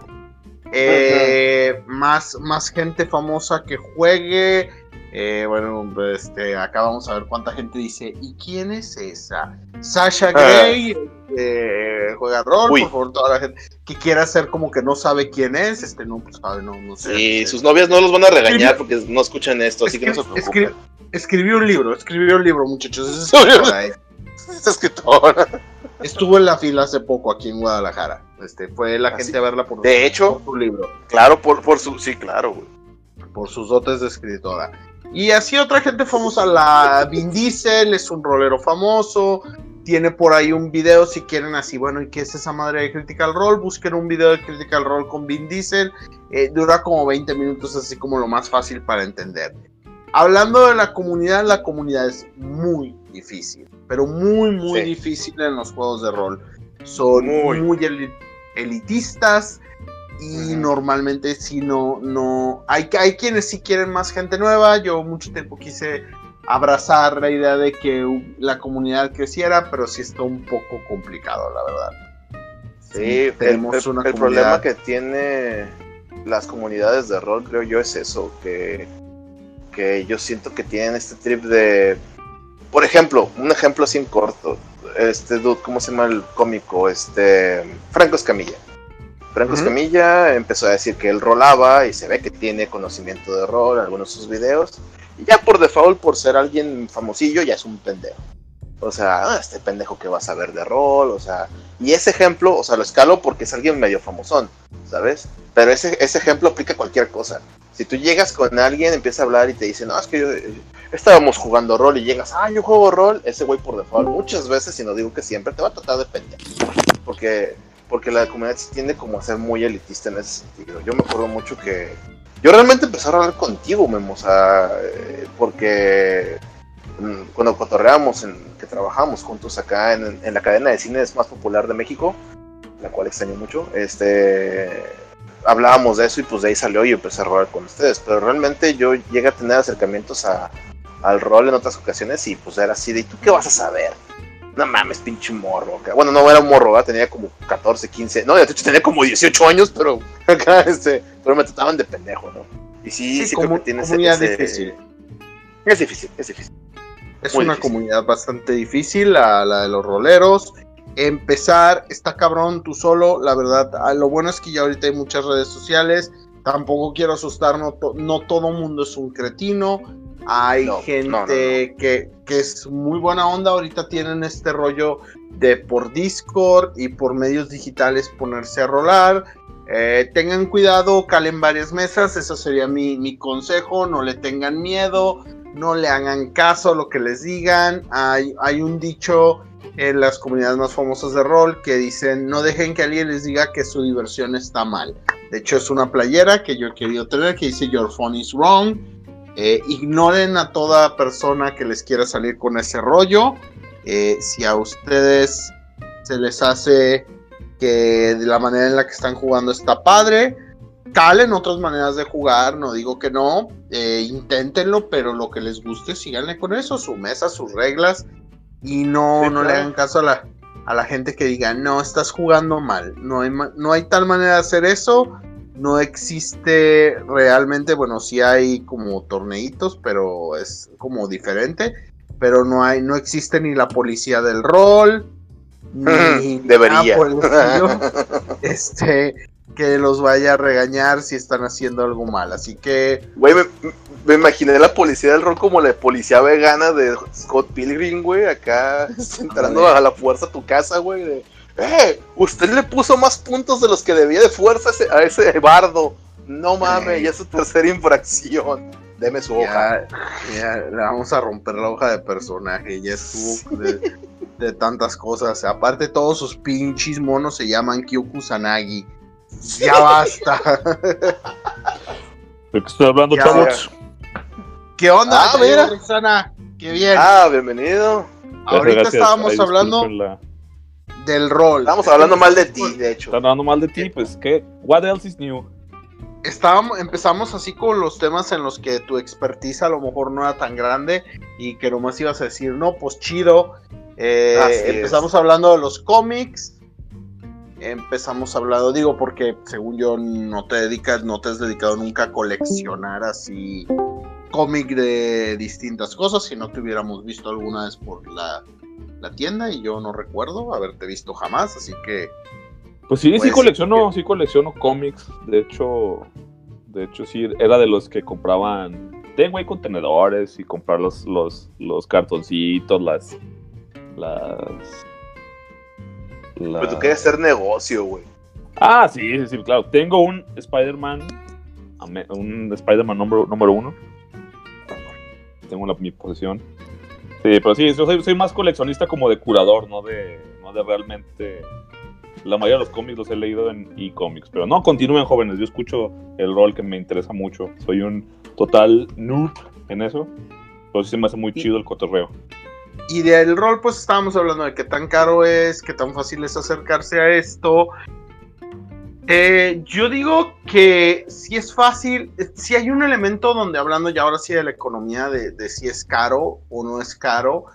[SPEAKER 2] Eh, más, más gente famosa que juegue. Eh, bueno, este, acá vamos a ver cuánta gente dice, ¿y quién es esa? Sasha ah. Gray, eh, juega rol, por favor, toda la gente que quiera hacer como que no sabe quién es, este, no, pues, no, no sé.
[SPEAKER 1] Sí, sus novias no los van a regañar porque no escuchan esto, así que no se preocupen.
[SPEAKER 2] escribió un libro, escribió un libro, muchachos, es
[SPEAKER 1] escritora.
[SPEAKER 2] Estuvo en la fila hace poco aquí en Guadalajara. Este, fue la ¿Ah, gente a verla por,
[SPEAKER 1] de hecho,
[SPEAKER 2] su libro.
[SPEAKER 1] Claro, por, por su, sí, claro, güey.
[SPEAKER 2] Por sus dotes de escritora. Y así otra gente famosa, la Vin Diesel, es un rolero famoso. Tiene por ahí un video si quieren así, bueno, ¿y qué es esa madre de Critical Role? Busquen un video de Critical Role con Vin Diesel. Eh, dura como 20 minutos, así como lo más fácil para entender. Hablando de la comunidad, la comunidad es muy difícil, pero muy, muy difícil en los juegos de rol. Son muy, elitistas y normalmente si no, no, hay, hay quienes sí quieren más gente nueva. Yo mucho tiempo quise abrazar la idea de que la comunidad creciera, pero sí está un poco complicado, la verdad.
[SPEAKER 1] Sí, tenemos el, el problema que tiene las comunidades de rol, creo yo, es eso, que, que yo siento que tienen este trip de por ejemplo, un ejemplo en corto. Este dude, ¿cómo se llama el cómico? Este. Franco Escamilla. Franco Escamilla empezó a decir que él rolaba y se ve que tiene conocimiento de rol en algunos de sus videos. Y ya por default, por ser alguien famosillo, ya es un pendejo. O sea, ah, este pendejo que va a saber de rol, o sea. Y ese ejemplo, o sea, lo escalo porque es alguien medio famosón, ¿sabes? Pero ese, ese ejemplo aplica a cualquier cosa. Si tú llegas con alguien, empieza a hablar y te dice, no, es que yo, estábamos jugando rol y llegas, ah, yo juego rol, ese güey por default muchas veces, y no digo que siempre, te va a tratar de pendejo. Porque, porque la comunidad tiende como a ser muy elitista en ese sentido. Yo me acuerdo mucho que yo realmente empecé a hablar contigo, Memo, o eh, porque mm, cuando cotorreamos, en, que trabajamos juntos acá en, la cadena de cines más popular de México, la cual extraño mucho, este hablábamos de eso y pues de ahí salió y empecé a robar con ustedes. Pero realmente yo llegué a tener acercamientos a, al rol en otras ocasiones y pues era así de, ¿y tú qué vas a saber? No mames, pinche morro. Bueno, no era un morro, tenía como 14, 15, no, de hecho tenía como 18 años, pero acá este, pero me trataban de pendejo, ¿no? Y sí, sí, como, creo que difícil. Es difícil, es difícil.
[SPEAKER 2] Es una comunidad bastante difícil, la, la de los roleros empezar, está cabrón tú solo, la verdad, ah, lo bueno es que ya ahorita hay muchas redes sociales, tampoco quiero asustar, no, no todo mundo es un cretino, hay gente que, que, es muy buena onda, ahorita tienen este rollo de por Discord y por medios digitales ponerse a rolar. Eh, tengan cuidado, calen varias mesas, eso sería mi, mi, consejo, no le tengan miedo, no le hagan caso a lo que les digan. Hay, un dicho en las comunidades más famosas de rol que dicen no dejen que alguien les diga que su diversión está mal. De hecho es una playera que yo he querido tener que dice Your phone is wrong. Eh, ignoren a toda persona que les quiera salir con ese rollo. Eh, si a ustedes se les hace que de la manera en la que están jugando está padre, calen otras maneras de jugar, no digo que no, eh, inténtenlo, pero lo que les guste, síganle con eso, su mesa, sus reglas, y no, no le hagan caso a la, a la gente que diga, no, estás jugando mal, no hay, no hay tal manera de hacer eso, no existe realmente, bueno, sí hay como torneitos, pero es como diferente, pero no hay, no existe ni la policía del rol, ni
[SPEAKER 1] debería,
[SPEAKER 2] este, que los vaya a regañar si están haciendo algo mal, así que,
[SPEAKER 1] güey, me, imaginé la policía del rol como la policía vegana de Scott Pilgrim, güey, acá entrando a la fuerza a tu casa, güey, de ¡Eh! Usted le puso más puntos de los que debía de fuerza a ese, bardo. No mames, ya es su tercera infracción. Deme su hoja.
[SPEAKER 2] Ya, le vamos a romper la hoja de personaje. Ya estuvo de, tantas cosas. Aparte, todos sus pinches monos se llaman Kyokusanagi. Ya basta.
[SPEAKER 3] ¿De qué estoy hablando, chavos?
[SPEAKER 2] ¿Qué onda? Ah, mira. Qué bien.
[SPEAKER 1] Ah, bienvenido.
[SPEAKER 2] Ahorita estábamos hablando del rol.
[SPEAKER 1] Estamos hablando mal de ti, de hecho.
[SPEAKER 3] Están hablando mal de ti, pues, ¿qué? What else is new?
[SPEAKER 2] Estábamos, empezamos así con los temas en los que tu expertise a lo mejor no era tan grande y que nomás ibas a decir, no, pues chido. Eh, empezamos hablando de los cómics. Empezamos hablando, digo, porque según yo no te dedicas, no te has dedicado nunca a coleccionar así cómic de distintas cosas, si no te hubiéramos visto alguna vez por la la tienda y yo no recuerdo haberte visto jamás, así que...
[SPEAKER 3] Pues sí, sí colecciono, sí colecciono cómics, de hecho, de hecho sí, era de los que compraban, tengo ahí contenedores y comprar los, los, los cartoncitos, las... las...
[SPEAKER 1] Pero tú quieres hacer negocio, güey.
[SPEAKER 3] Ah, sí, sí, sí, claro. Tengo un Spider-Man, un Spider-Man número, número uno. Tengo la, mi posesión. Sí, pero sí, yo soy, más coleccionista como de curador, no de, no de realmente... La mayoría de los cómics los he leído en e-comics, pero no, continúen jóvenes, yo escucho el rol que me interesa mucho. Soy un total noob en eso, pero sí se me hace muy chido el cotorreo.
[SPEAKER 2] Y del rol, pues estábamos hablando de qué tan caro es, qué tan fácil es acercarse a esto, eh, yo digo que si es fácil, si hay un elemento donde hablando ya ahora sí de la economía, de, si es caro o no es caro,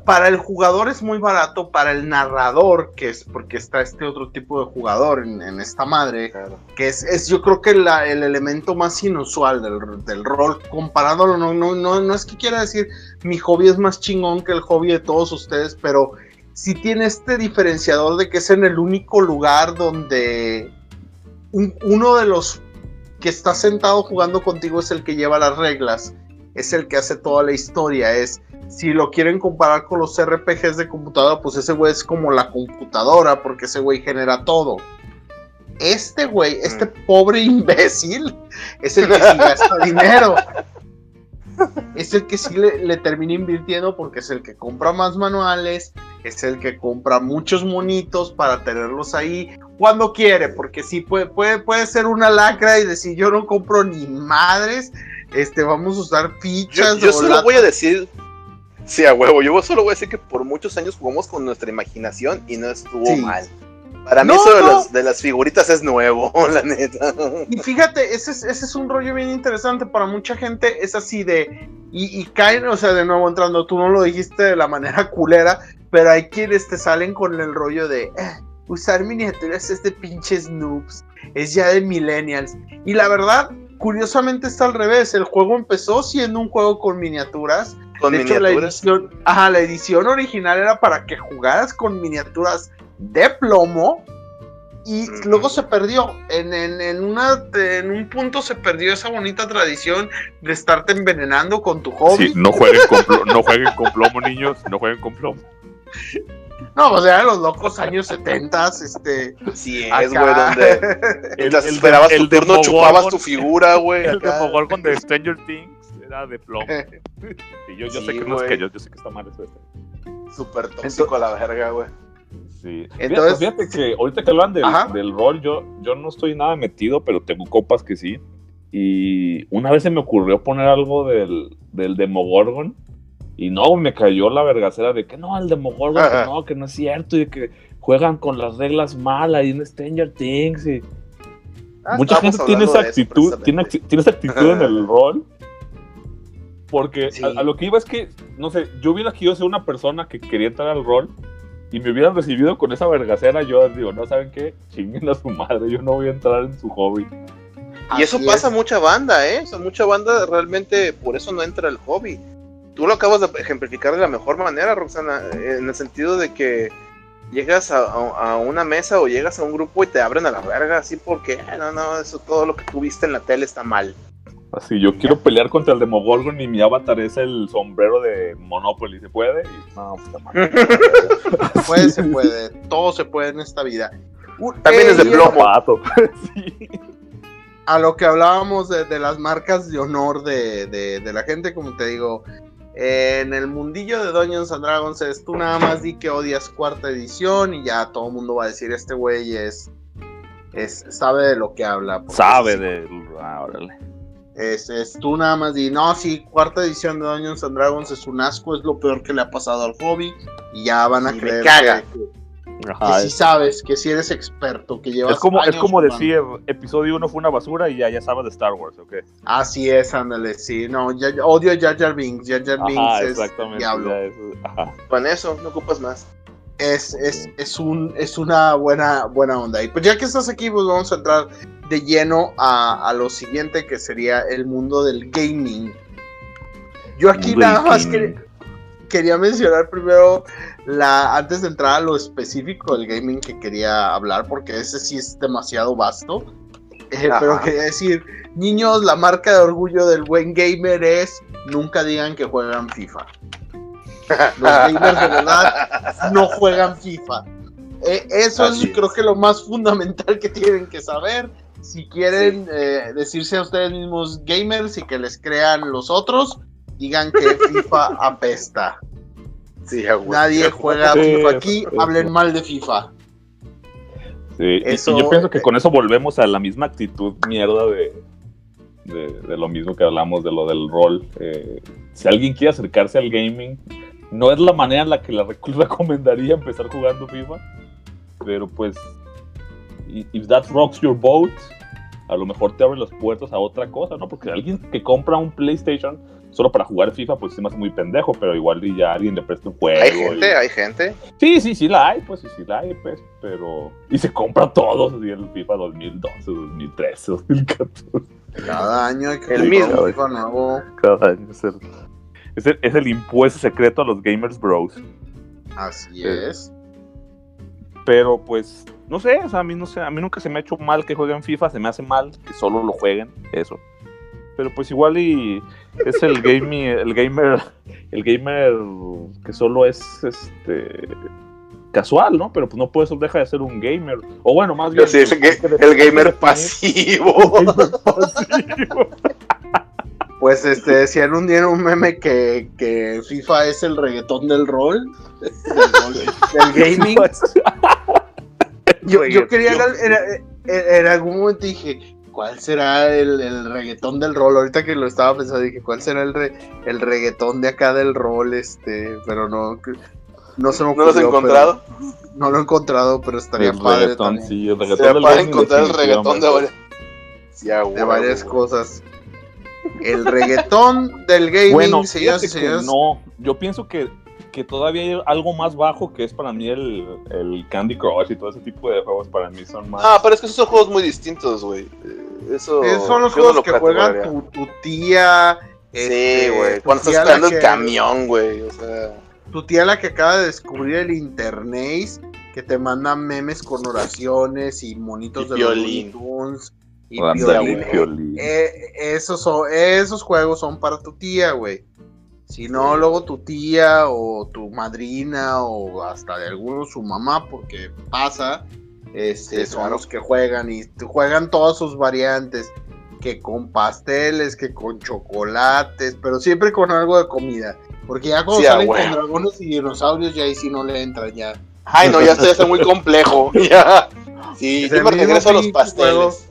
[SPEAKER 2] para el jugador es muy barato, para el narrador, que es porque está este otro tipo de jugador en, esta madre, que es, es, yo creo que el elemento más inusual del, rol, comparándolo, no, no, no, no es que quiera decir mi hobby es más chingón que el hobby de todos ustedes, pero si tiene este diferenciador de que es en el único lugar donde uno de los que está sentado jugando contigo es el que lleva las reglas, es el que hace toda la historia, es si lo quieren comparar con los RPGs de computadora, pues ese güey es como la computadora, porque ese güey genera todo. Este güey, este mm. pobre imbécil, es el que sí gasta dinero es el que sí le, termina invirtiendo porque es el que compra más manuales, es el que compra muchos monitos para tenerlos ahí cuando quiere, porque sí puede, puede, puede ser una lacra y decir yo no compro ni madres, este, vamos a usar fichas.
[SPEAKER 1] Yo, solo voy a decir, sí, a huevo, yo solo voy a decir que por muchos años jugamos con nuestra imaginación y no estuvo mal. Para mí eso de, las figuritas es nuevo, la neta.
[SPEAKER 2] Y fíjate, ese es, ese es un rollo bien interesante. Para mucha gente es así de... Y, caen, o sea, de nuevo entrando, tú no lo dijiste de la manera culera, pero hay quienes te salen con el rollo de... Eh, usar miniaturas es de pinches noobs. Es ya de millennials. Y la verdad, curiosamente está al revés. El juego empezó siendo un juego con miniaturas. ¿Con de miniaturas? Hecho, la edición, ajá, la edición original era para que jugaras con miniaturas de plomo y luego se perdió. En, en, una, en un punto se perdió esa bonita tradición de estarte envenenando con tu hobby.
[SPEAKER 3] Sí, no jueguen con, plomo, no jueguen con plomo, niños, no jueguen con plomo.
[SPEAKER 2] No, o sea, los locos años 70, este.
[SPEAKER 1] Sí, es, güey, donde. el, esperabas tu turno, chupabas tu figura, güey.
[SPEAKER 3] El con de Stranger Things de plomo. y yo, yo sé que no es que yo, yo sé que está mal eso.
[SPEAKER 1] Súper tóxico a la verga, güey.
[SPEAKER 3] Sí. Entonces, fíjate, que ahorita que hablan del, rol, yo, yo no estoy nada metido, pero tengo copas que sí. Y una vez se me ocurrió poner algo del, del Demogorgon. Y no, me cayó la vergacera de que no, el Demogorgon, que no, que no es cierto. Y que juegan con las reglas mal ahí en Stranger Things. Y... Ah, Mucha gente tiene esa actitud, tiene, tiene, esa actitud en el rol. Porque a, lo que iba es que, no sé, yo hubiera querido ser una persona que quería entrar al rol y me hubieran recibido con esa vergacera, yo digo, no saben qué, chinguen a su madre, yo no voy a entrar en su hobby.
[SPEAKER 1] Y eso
[SPEAKER 2] Así
[SPEAKER 1] pasa a
[SPEAKER 2] es.
[SPEAKER 1] mucha banda, ¿eh? O sea, mucha banda realmente por eso no entra al hobby. Tú lo acabas de ejemplificar de la mejor manera, Roxana, en el sentido de que llegas a, a- a una mesa o llegas a un grupo y te abren a la verga, así porque, "Ah, no, no, eso todo lo que tú viste en la tele está mal.
[SPEAKER 3] Así, yo quiero pelear contra el Demogorgon y mi avatar es el sombrero de Monopoly, ¿se puede? Y, no, pues, mal.
[SPEAKER 2] Puede, se puede. Todo se puede en esta vida. Uh,
[SPEAKER 1] También es de
[SPEAKER 2] y
[SPEAKER 1] plomo.
[SPEAKER 3] Sí.
[SPEAKER 2] A lo que hablábamos de, de las marcas de honor de, de- de la gente, como te digo, en el mundillo de Dungeons and Dragons es tú nada más di que odias cuarta edición y ya todo el mundo va a decir este güey es, es sabe de lo que habla.
[SPEAKER 3] Sabe
[SPEAKER 2] es-
[SPEAKER 3] de. Ah, órale.
[SPEAKER 2] Es, es tú nada más di, no, sí, cuarta edición de Dungeons and Dragons es un asco, es lo peor que le ha pasado al hobby y ya van a
[SPEAKER 1] Y me
[SPEAKER 2] creer
[SPEAKER 1] caga.
[SPEAKER 2] que, que
[SPEAKER 3] Ajá,
[SPEAKER 2] sí
[SPEAKER 3] es,
[SPEAKER 2] sabes, que si eres experto, que llevas
[SPEAKER 3] es como, es
[SPEAKER 2] años
[SPEAKER 3] como
[SPEAKER 2] jugando.
[SPEAKER 3] decir, episodio 1 fue una basura y ya, ya sabes de Star Wars, ¿ok?
[SPEAKER 2] Así es, ándale, sí, no, ya, odio a Jar Jar Binks, Jar Jar Binks
[SPEAKER 3] Ajá,
[SPEAKER 2] es
[SPEAKER 3] exactamente.
[SPEAKER 2] diablo.
[SPEAKER 3] es-.
[SPEAKER 1] Con eso, no ocupas más.
[SPEAKER 2] Es, es, es, un, es una buena, buena onda. Y pues ya que estás aquí, pues vamos a entrar de lleno a, a lo siguiente que sería el mundo del gaming. Yo aquí nada más
[SPEAKER 3] gaming.
[SPEAKER 2] quería, mencionar primero, la, antes de entrar a lo específico del gaming que quería hablar, porque ese sí es demasiado vasto. Eh, pero quería decir, niños, la marca de orgullo del buen gamer es nunca digan que juegan FIFA. Los gamers de verdad no juegan FIFA. Eh, eso
[SPEAKER 1] Así
[SPEAKER 2] es. creo que lo más fundamental que tienen que saber. Si quieren eh, decirse a ustedes mismos gamers y que les crean los otros, digan que FIFA apesta.
[SPEAKER 1] Sí.
[SPEAKER 2] Nadie juega
[SPEAKER 3] Sí,
[SPEAKER 2] FIFA aquí, hablen mal de FIFA.
[SPEAKER 3] Sí, y-
[SPEAKER 2] Eso-
[SPEAKER 3] y yo pienso que con eso volvemos a la misma actitud mierda de, de, de lo mismo que hablamos de lo del rol. Eh, si alguien quiere acercarse al gaming, no es la manera en la que la rec- recomendaría empezar jugando FIFA, pero pues, if that rocks your boat, a lo mejor te abre las puertas a otra cosa, ¿no? Porque alguien que compra un PlayStation solo para jugar FIFA, pues se me hace muy pendejo, pero igual y ya alguien le presta un juego.
[SPEAKER 1] Hay
[SPEAKER 3] y-
[SPEAKER 1] gente, hay gente.
[SPEAKER 3] Sí, sí, sí la hay, pues sí, sí la hay, pues, pero... Y se compra todos, así el FIFA 2012, 2013, 2014.
[SPEAKER 2] Cada año hay que
[SPEAKER 1] El
[SPEAKER 2] comprar
[SPEAKER 1] mismo.
[SPEAKER 2] FIFA nuevo.
[SPEAKER 3] Cada año es el, es el, es el impuesto secreto a los gamers bros.
[SPEAKER 2] Así
[SPEAKER 3] Eh,
[SPEAKER 2] es.
[SPEAKER 3] Pero pues, no sé, o sea, a mí no sé, a mí nunca se me ha hecho mal que jueguen FIFA, se me hace mal que solo lo jueguen, eso. Pero pues igual y es el gaming, el gamer, el gamer que solo es este casual, ¿no? Pero pues no por eso deja de ser un gamer. O bueno, más bien
[SPEAKER 1] Sí, es el, ga- el gamer pasivo.
[SPEAKER 2] Pues este, decían un día en un meme que, que FIFA es el reggaetón del rol. Del, del gaming. Yo, yo quería en, en- en algún momento dije, ¿cuál será el, el reggaetón del rol? Ahorita que lo estaba pensando, dije, ¿cuál será el, re- el reggaetón de acá del rol? Este, pero no, no se me
[SPEAKER 1] ¿No lo has
[SPEAKER 2] ocurrió,
[SPEAKER 1] encontrado?
[SPEAKER 2] pero- no lo he encontrado, pero estaría
[SPEAKER 3] El
[SPEAKER 2] padre
[SPEAKER 3] reggaetón,
[SPEAKER 2] también.
[SPEAKER 3] sí, el
[SPEAKER 1] Se
[SPEAKER 3] reggaetón del
[SPEAKER 1] va a
[SPEAKER 3] gaming,
[SPEAKER 1] encontrar el reggaetón de varias.
[SPEAKER 2] De
[SPEAKER 1] huevo,
[SPEAKER 2] varias cosas. El reggaetón del gaming,
[SPEAKER 3] Bueno,
[SPEAKER 2] señoras y señores.
[SPEAKER 3] no, yo pienso que, que todavía hay algo más bajo que es para mí el, el Candy Crush y todo ese tipo de juegos para mí son más...
[SPEAKER 1] Ah, pero es que esos son juegos muy distintos, güey. Eh, Eso.
[SPEAKER 2] Esos son los
[SPEAKER 1] no
[SPEAKER 2] juegos
[SPEAKER 1] lo
[SPEAKER 2] que juegan tu, tu tía.
[SPEAKER 1] Sí,
[SPEAKER 2] este,
[SPEAKER 1] güey. Cuando estás esperando el camión, güey. O sea.
[SPEAKER 2] Tu tía la que acaba de descubrir el internet, que te manda memes con oraciones y monitos
[SPEAKER 1] Y
[SPEAKER 2] de
[SPEAKER 1] violín.
[SPEAKER 2] los Looney Tunes y violín. Eh, esos, son, esos juegos son para tu tía, güey. Si no, luego tu tía o tu madrina o hasta de algunos su mamá, porque pasa, este,
[SPEAKER 1] Sí,
[SPEAKER 2] son
[SPEAKER 1] claro.
[SPEAKER 2] los que juegan y juegan todas sus variantes, que con pasteles, que con chocolates, pero siempre con algo de comida. Porque ya cuando
[SPEAKER 1] Sí,
[SPEAKER 2] salen con dragones y dinosaurios, ya ahí sí no le entran ya.
[SPEAKER 1] Ay, no, ya estoy está muy complejo. Ya. Sí, yo me regreso a los pasteles.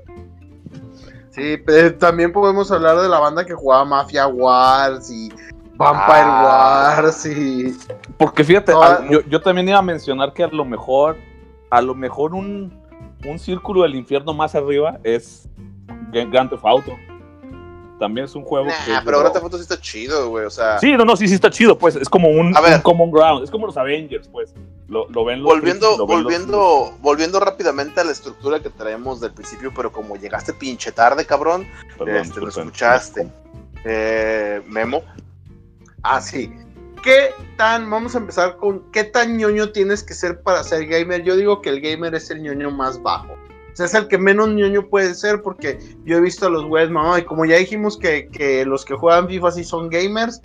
[SPEAKER 2] Sí, pero también podemos hablar de la banda que jugaba Mafia Wars y Vampire
[SPEAKER 1] Ah.
[SPEAKER 2] Wars y
[SPEAKER 3] Porque fíjate,
[SPEAKER 2] No,
[SPEAKER 3] yo, yo también iba a mencionar que a lo mejor, a lo mejor un, un círculo del infierno más arriba es Gran Grand Theft Auto. También es un juego
[SPEAKER 1] Nah,
[SPEAKER 3] que...
[SPEAKER 1] pero Grand Theft Auto sí está chido, güey. O sea,
[SPEAKER 3] Sí, no, no, sí, sí está chido, pues. Es como un,
[SPEAKER 1] A ver.
[SPEAKER 3] un common ground. Es como los Avengers, pues. Lo, lo ven los
[SPEAKER 1] volviendo,
[SPEAKER 3] frikis, lo ven los-
[SPEAKER 1] volviendo, volviendo rápidamente a la estructura que traemos del principio, pero como llegaste pinche tarde, cabrón,
[SPEAKER 3] Perdón,
[SPEAKER 1] este, lo escuchaste. Eh, Memo.
[SPEAKER 2] Ah, sí. ¿Qué tan, vamos a empezar con, qué tan ñoño tienes que ser para ser gamer? Yo digo que el gamer es el ñoño más bajo. O sea, es el que menos ñoño puede ser porque yo he visto a los güeyes, mamá, y como ya dijimos que, que los que juegan FIFA sí son gamers,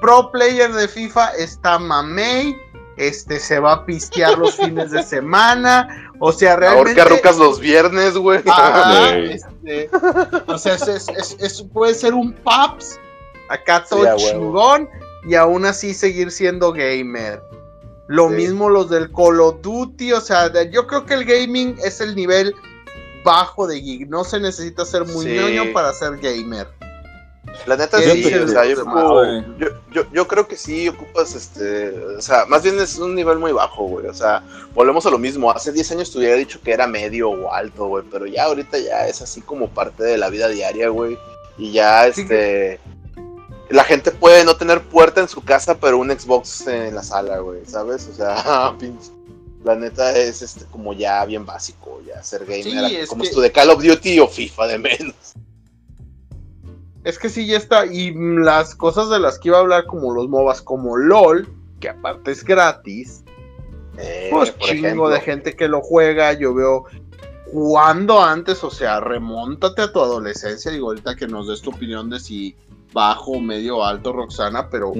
[SPEAKER 2] pro player de FIFA está mamey, este se va a pistear los fines de semana, o sea, realmente...
[SPEAKER 1] Ahorca rucas los viernes, güey.
[SPEAKER 3] Sí.
[SPEAKER 2] este, o sea, es, es- es- es- puede ser un Paps, acá todo
[SPEAKER 1] Sí,
[SPEAKER 2] chingón, y aún así seguir siendo gamer. Lo
[SPEAKER 1] Sí.
[SPEAKER 2] mismo los del Call of Duty, o sea, de- yo creo que el gaming es el nivel bajo de geek, no se necesita ser muy
[SPEAKER 1] Sí.
[SPEAKER 2] ñoño para ser gamer.
[SPEAKER 1] La neta
[SPEAKER 2] ¿Qué
[SPEAKER 1] sí, o sea, yo, ocupo-
[SPEAKER 3] demás?
[SPEAKER 1] yo, yo, yo creo que sí ocupas, este, o sea, más bien es un nivel muy bajo, güey, o sea, volvemos a lo mismo, hace 10 años te hubiera dicho que era medio o alto, güey, pero ya ahorita ya es así como parte de la vida diaria, güey, y ya,
[SPEAKER 2] Sí
[SPEAKER 1] este, la gente puede no tener puerta en su casa, pero un Xbox en la sala, güey, ¿sabes? O sea, pinche- la neta es, este, como ya bien básico, ya ser gamer,
[SPEAKER 2] Sí, es
[SPEAKER 1] como
[SPEAKER 2] que-
[SPEAKER 1] es tu de Call of Duty o FIFA de menos.
[SPEAKER 2] Es que sí, ya está. Y las cosas de las que iba a hablar, como los MOBAs, como LOL, que aparte es gratis,
[SPEAKER 1] Eh,
[SPEAKER 2] pues
[SPEAKER 1] por
[SPEAKER 2] chingo
[SPEAKER 1] ejemplo.
[SPEAKER 2] de gente que lo juega. Yo veo jugando antes, o sea, remóntate a tu adolescencia. Digo, ahorita que nos des tu opinión de si bajo, medio, alto, Roxana, pero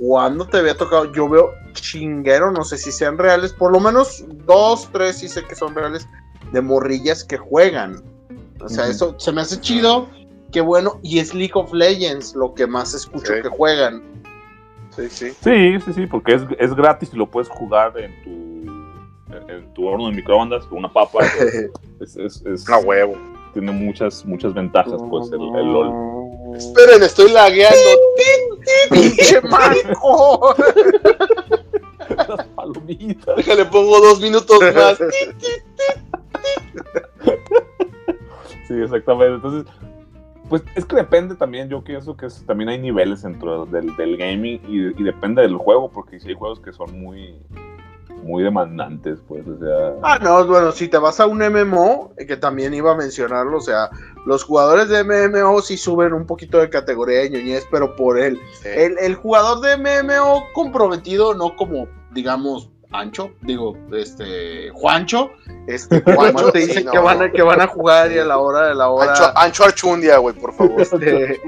[SPEAKER 2] cuando te había tocado, yo veo chinguero, no sé si sean reales, por lo menos dos, tres sí sé que son reales, de morrillas que juegan. O sea, eso se me hace chido, qué bueno, y es League of Legends lo que más escucho
[SPEAKER 1] Sí.
[SPEAKER 2] que juegan.
[SPEAKER 1] Sí, sí.
[SPEAKER 3] Sí, sí, sí, porque es, es gratis y lo puedes jugar en tu, en, en tu horno de microondas con una papa. es, es- es-
[SPEAKER 1] No huevo.
[SPEAKER 3] tiene muchas, muchas ventajas, pues, el, el LOL.
[SPEAKER 1] Esperen, estoy lagueando.
[SPEAKER 2] ¡Pinche Marco!
[SPEAKER 3] Las palomitas.
[SPEAKER 1] Déjale, pongo dos minutos más.
[SPEAKER 3] Sí, exactamente. Entonces, pues es que depende también, yo pienso que es- también hay niveles dentro del, del gaming y, y depende del juego, porque si hay juegos que son muy, muy demandantes, pues, o sea...
[SPEAKER 2] Ah, no, bueno, si te vas a un MMO, eh, que también iba a mencionarlo, o sea, los jugadores de MMO sí suben un poquito de categoría de ñoñez, pero por el El, el jugador de MMO comprometido, no como, digamos, Ancho, digo, este, Juancho, este, Juancho te
[SPEAKER 1] Sí,
[SPEAKER 2] dicen
[SPEAKER 1] no,
[SPEAKER 2] que, van a, que van a jugar y a la hora de la hora
[SPEAKER 1] Ancho, Ancho Archundia, güey, por favor.
[SPEAKER 2] este,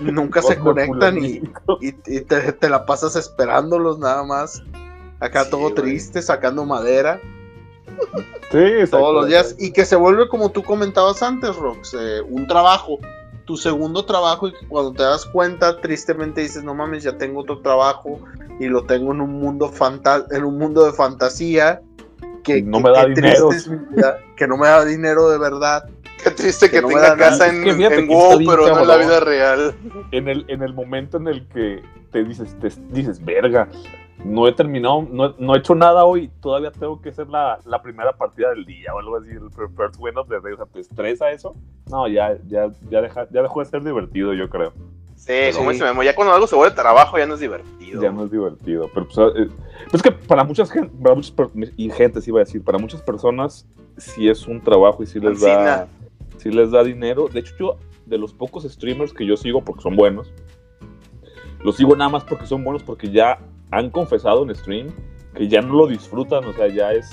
[SPEAKER 2] nunca se conectan y,
[SPEAKER 3] fulanito.
[SPEAKER 2] y, y te, te la pasas esperándolos nada más. Acá
[SPEAKER 1] Sí,
[SPEAKER 2] todo
[SPEAKER 1] güey.
[SPEAKER 2] triste, sacando madera
[SPEAKER 3] Sí,
[SPEAKER 2] todos los días y que se vuelve como tú comentabas antes, Rox, eh, un trabajo, tu segundo trabajo y cuando te das cuenta tristemente dices, no mames, ya tengo otro trabajo y lo tengo en un mundo fanta en un mundo de fantasía que
[SPEAKER 3] No
[SPEAKER 2] que-
[SPEAKER 3] me da
[SPEAKER 2] que
[SPEAKER 3] dinero.
[SPEAKER 2] triste es mi vida, que no me da dinero de verdad.
[SPEAKER 1] Qué triste que,
[SPEAKER 2] Que no me
[SPEAKER 1] tenga casa en,
[SPEAKER 3] Es que
[SPEAKER 1] en
[SPEAKER 3] que
[SPEAKER 1] WoW, pero no en la vida real.
[SPEAKER 3] En el, en el momento en el que te dices, te dices, verga, no he terminado, no, no he hecho nada hoy, todavía tengo que hacer la, la primera partida del día o algo así, el first win of the day, o sea, ¿te estresa eso? No, ya, ya, ya, deja, ya dejó de ser divertido, yo creo.
[SPEAKER 1] Sí, como
[SPEAKER 2] Sí.
[SPEAKER 1] dice Memo, ya cuando algo se vuelve trabajo ya no es divertido.
[SPEAKER 3] Ya no es divertido. Pero pues, eh, pues que para muchas gente, para muchas y gente sí iba a decir, para muchas personas sí es un trabajo y sí les da, sí les da dinero. De hecho, yo, de los pocos streamers que yo sigo, porque son buenos, los sigo nada más porque son buenos, porque ya han confesado en stream que ya no lo disfrutan, o sea, ya es,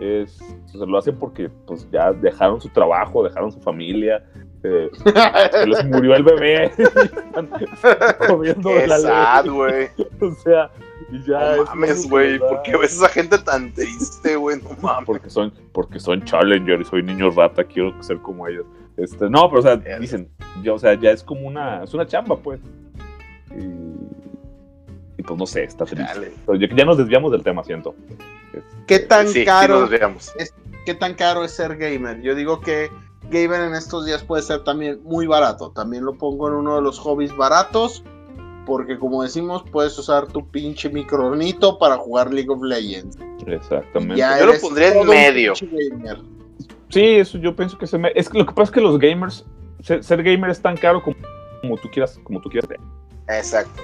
[SPEAKER 3] es, o sea, lo hacen porque pues ya dejaron su trabajo, dejaron su familia, eh, se les murió el bebé, están comiendo de la
[SPEAKER 1] sad, güey.
[SPEAKER 3] O sea, y ya
[SPEAKER 1] No
[SPEAKER 3] es
[SPEAKER 1] mames, güey. ¿Por qué ves a esa gente tan triste, güey? No mames.
[SPEAKER 3] Porque son, porque son challenger y soy niño rata, quiero ser como ellos. Este, no, pero o sea, dicen, ya, o sea, ya es como una, es una chamba, pues. Y, y pues no sé, está triste. Ya, nos desviamos del tema, siento.
[SPEAKER 2] ¿Qué tan
[SPEAKER 1] Sí, sí
[SPEAKER 2] caro
[SPEAKER 1] nos veamos.
[SPEAKER 2] qué tan caro es ser gamer? Yo digo que gamer en estos días puede ser también muy barato. También lo pongo en uno de los hobbies baratos. Porque como decimos, puedes usar tu pinche microornito para jugar League of Legends.
[SPEAKER 3] Exactamente.
[SPEAKER 2] Ya
[SPEAKER 1] Yo lo pondría en medio.
[SPEAKER 3] Sí, eso yo pienso que se me... Es que lo que pasa es que los gamers ser, ser gamer es tan caro como, como tú quieras, como tú quieras.
[SPEAKER 1] Exacto.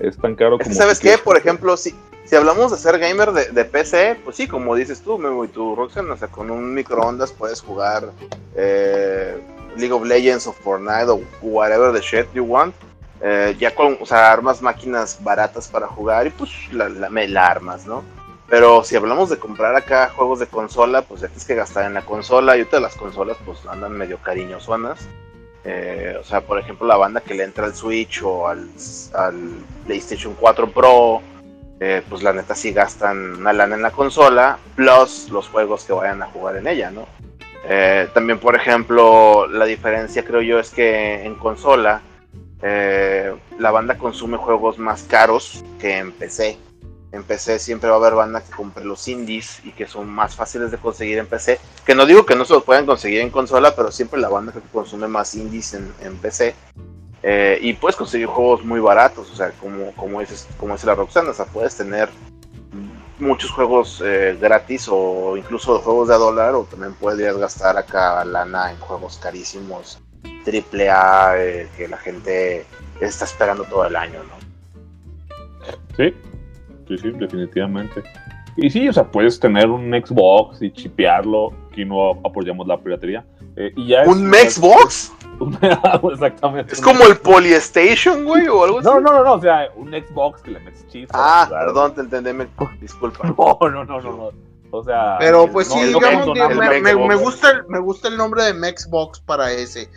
[SPEAKER 3] Es tan caro como
[SPEAKER 1] que, ¿sabes
[SPEAKER 3] tú
[SPEAKER 1] qué? Por ejemplo, si, si hablamos de ser gamer de, de PC, pues sí, como dices tú, Memo y tú, Roxanne, o sea, con un microondas puedes jugar eh, League of Legends o Fortnite o whatever the shit you want. Eh, ya con, o sea, armas máquinas baratas para jugar y pues la, la armas, ¿no? Pero si hablamos de comprar acá juegos de consola, pues ya tienes que gastar en la consola y ahorita las consolas pues andan medio cariñosonas. Eh, o sea, por ejemplo, la banda que le entra al Switch o al, PlayStation 4 Pro, eh, pues la neta sí gastan una lana en la consola, plus los juegos que vayan a jugar en ella, ¿no? Eh, también, por ejemplo, la diferencia creo yo es que en consola la banda consume juegos más caros que en PC. En PC siempre va a haber banda que compre los indies y que son más fáciles de conseguir en PC. Que no digo que no se los puedan conseguir en consola, pero siempre la banda que consume más indies en, PC. Eh, y puedes conseguir juegos muy baratos, o sea, como, como, dices, como dice la Roxana, o sea, puedes tener muchos juegos eh, gratis o incluso juegos de a dólar, o también podrías gastar acá lana en juegos carísimos, triple A, eh, que la gente está esperando todo el año, ¿no?
[SPEAKER 3] Sí, sí, sí, definitivamente. Y sí, o sea, puedes tener un Xbox y chipearlo, aquí no apoyamos la piratería. Eh, y ya es-
[SPEAKER 1] ¿Un Xbox?
[SPEAKER 3] Exactamente.
[SPEAKER 1] ¿Es como el Polystation, güey, o algo así?
[SPEAKER 3] No, no, no, no, o sea, un Xbox que le metes chip.
[SPEAKER 1] Ah, perdón, te entendí, me- disculpa.
[SPEAKER 3] No, no, no, no, no. O sea.
[SPEAKER 2] Pero pues
[SPEAKER 3] no,
[SPEAKER 2] sí,
[SPEAKER 3] es
[SPEAKER 2] digamos,
[SPEAKER 3] que
[SPEAKER 2] me, me- gusta el, me gusta el nombre de Mexbox para ese.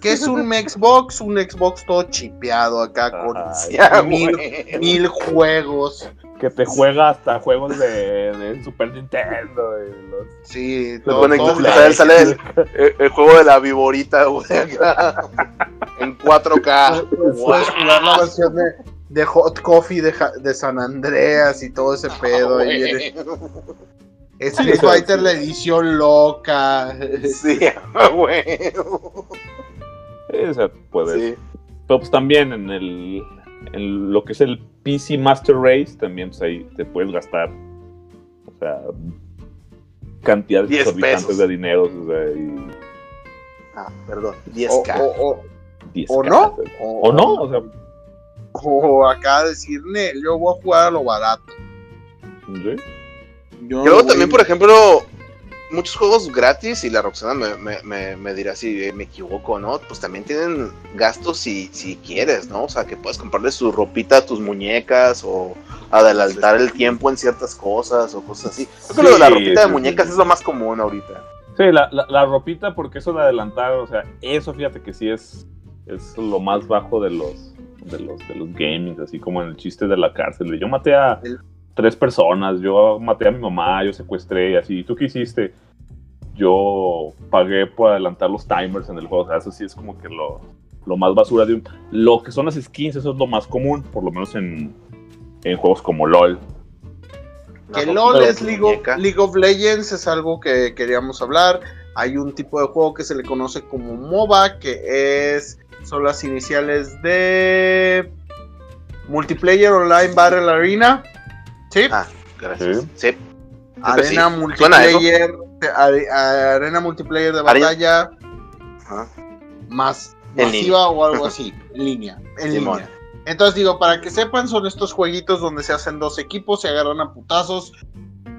[SPEAKER 2] ¿Qué es un Mexbox? Un Xbox todo chipeado acá con mil, mil juegos.
[SPEAKER 3] Que te juega hasta juegos de, de Super Nintendo. y los-
[SPEAKER 2] Sí, todo,
[SPEAKER 1] sale, sale el, el- el juego de la viborita, güey, acá, en 4K.
[SPEAKER 2] Puedes jugar la versión de, de Hot Coffee de, San Andreas y todo ese pedo. ahí viene. Street
[SPEAKER 3] Sí,
[SPEAKER 2] Fighter,
[SPEAKER 3] sí.
[SPEAKER 2] la edición loca.
[SPEAKER 1] Sí, güey.
[SPEAKER 3] Sí, o sea, puedes.
[SPEAKER 1] Sí.
[SPEAKER 3] Pero pues también en el en lo que es el PC Master Race, también pues ahí te puedes gastar. O sea, cantidades
[SPEAKER 1] 10
[SPEAKER 3] exorbitantes
[SPEAKER 1] pesos.
[SPEAKER 3] de dinero. O sea, y
[SPEAKER 1] Ah, perdón,
[SPEAKER 2] O,
[SPEAKER 1] 10K.
[SPEAKER 2] o- o-
[SPEAKER 3] 10
[SPEAKER 2] o no.
[SPEAKER 3] O no, o sea,
[SPEAKER 2] O acá decir, "Nel, yo voy a jugar a lo barato.
[SPEAKER 3] sí.
[SPEAKER 2] Yo
[SPEAKER 1] también,
[SPEAKER 2] voy-
[SPEAKER 1] por ejemplo, muchos juegos gratis, y la Roxana me, me, me, me dirá si me equivoco o no, pues también tienen gastos si, si quieres, ¿no? O sea, que puedes comprarle su ropita a tus muñecas o adelantar el tiempo en ciertas cosas o cosas así. Creo que lo de la ropita
[SPEAKER 3] sí,
[SPEAKER 1] de muñecas
[SPEAKER 3] sí.
[SPEAKER 1] es lo más común ahorita.
[SPEAKER 3] Sí, la, la, la ropita, porque eso de adelantar, o sea, eso fíjate que sí es, es lo más bajo de los, de los de los gaming, así como en el chiste de la cárcel. de Yo maté a
[SPEAKER 2] El-
[SPEAKER 3] tres personas, yo maté a mi mamá, yo secuestré, y así. ¿Tú qué hiciste? Yo pagué por adelantar los timers en el juego. O sea, eso sí es como que lo, lo más basura de un. Lo que son las skins, eso es lo más común, por lo menos en, en juegos como LOL.
[SPEAKER 2] Que LOL es League of. League of Legends, es algo que queríamos hablar. Hay un tipo de juego que se le conoce como MOBA, que es son las iniciales de Multiplayer Online Battle Arena. ¿Sí?
[SPEAKER 1] Ah, gracias.
[SPEAKER 3] Sí.
[SPEAKER 1] Sí.
[SPEAKER 2] Arena
[SPEAKER 1] sí.
[SPEAKER 2] Multiplayer. are- Arena Multiplayer de batalla
[SPEAKER 1] Ajá.
[SPEAKER 2] más
[SPEAKER 1] En
[SPEAKER 2] masiva o algo así. En línea. En
[SPEAKER 1] Simón.
[SPEAKER 2] línea. Entonces digo, para que sepan, son estos jueguitos donde se hacen dos equipos, se agarran a putazos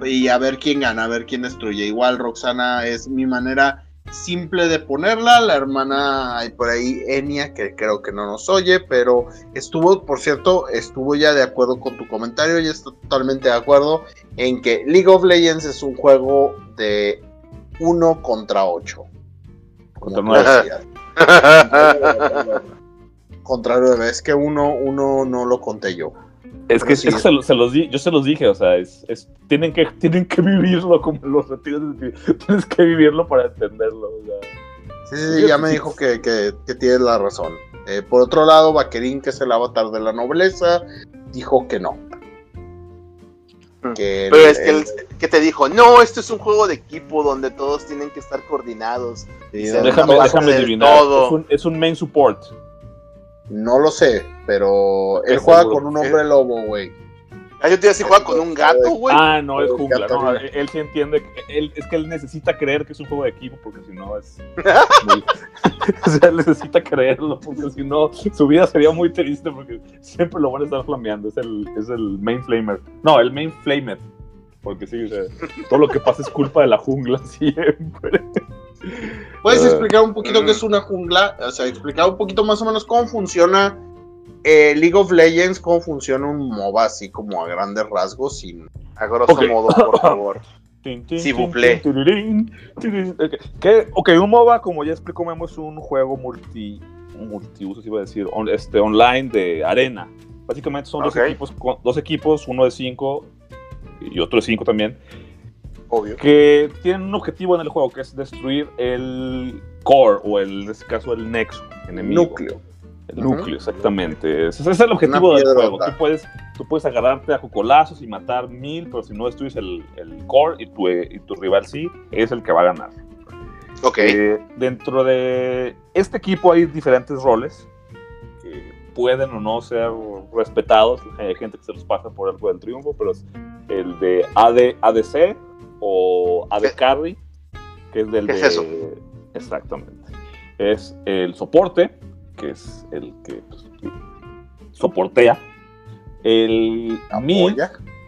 [SPEAKER 2] y a ver quién gana, a ver quién destruye. Igual Roxana es mi manera simple de ponerla. La hermana hay por ahí, Enia, que creo que no nos oye, pero estuvo, por cierto, estuvo ya de acuerdo con tu comentario y está totalmente de acuerdo en que League of Legends es un juego de uno contra ocho. Como
[SPEAKER 3] Contra
[SPEAKER 2] tú
[SPEAKER 3] nueve.
[SPEAKER 2] decías. Contra nueve, es que uno, uno no lo conté yo.
[SPEAKER 3] Es que,
[SPEAKER 2] sí.
[SPEAKER 3] es que se, lo- se los di, yo se los dije, o sea, es, es- tienen, que, tienen que vivirlo como los retiros. de- Tienes que vivirlo para entenderlo. o sea.
[SPEAKER 2] Sí, sí, sí, ya me dijo que, que, que tienes la razón. Eh, por otro lado, Vaquerín, que es el avatar de la nobleza, dijo que no. Que el-
[SPEAKER 1] Pero es que,
[SPEAKER 2] el-
[SPEAKER 1] él, que te dijo, no, esto es un juego de equipo donde todos tienen que estar coordinados.
[SPEAKER 2] sí,
[SPEAKER 3] Déjame, déjame adivinar.
[SPEAKER 1] todo.
[SPEAKER 3] Es un, es un main support.
[SPEAKER 2] No lo sé, pero él juega
[SPEAKER 3] seguro.
[SPEAKER 2] con un hombre lobo, güey.
[SPEAKER 1] Ah, yo te iba a decir, juega con un gato, güey.
[SPEAKER 3] Ah, no, es
[SPEAKER 2] El
[SPEAKER 3] jungla. No,
[SPEAKER 2] ninja.
[SPEAKER 3] él sí entiende. que- Él, es que él necesita creer que es un juego de equipo, porque si no es. muy- o sea, él necesita creerlo, porque si no, su vida sería muy triste, porque siempre lo van a estar flameando. Es el, es el main flamer. No, el main flamer. Porque sí, o sea, todo lo que pasa es culpa de la jungla siempre.
[SPEAKER 2] ¿Puedes
[SPEAKER 3] Eh,
[SPEAKER 2] explicar un poquito qué es una jungla? O sea, explicar un poquito más o menos cómo funciona eh, League of Legends, cómo funciona un MOBA así como a grandes rasgos sin...
[SPEAKER 1] A grosso modo, por favor.
[SPEAKER 3] Tirirín, tirirín. Ok, un MOBA, como ya explicó Memo, es un juego multi, multiusos, iba a decir, on- este, online de arena. Básicamente son dos, equipos, dos equipos, uno de cinco y otro de cinco también,
[SPEAKER 1] Obvio.
[SPEAKER 3] que tienen un objetivo en el juego, que es destruir el core, o el, en este caso el nexo enemigo.
[SPEAKER 2] Núcleo.
[SPEAKER 3] El núcleo, exactamente. Ese es el objetivo del juego. Tú puedes, tú puedes agarrarte a cocolazos y matar mil, pero si no destruyes el, el core y tu, y tu rival sí, es el que va a ganar.
[SPEAKER 1] Ok.
[SPEAKER 3] Eh, dentro de este equipo hay diferentes roles que pueden o no ser respetados. Hay gente que se los pasa por algo del triunfo, pero el de AD, ADC o AD
[SPEAKER 1] ¿Qué?
[SPEAKER 3] Carry, que es del
[SPEAKER 1] ¿Qué
[SPEAKER 3] de...
[SPEAKER 1] es eso?
[SPEAKER 3] Exactamente. Es el soporte, que es el que pues, soportea. El mid,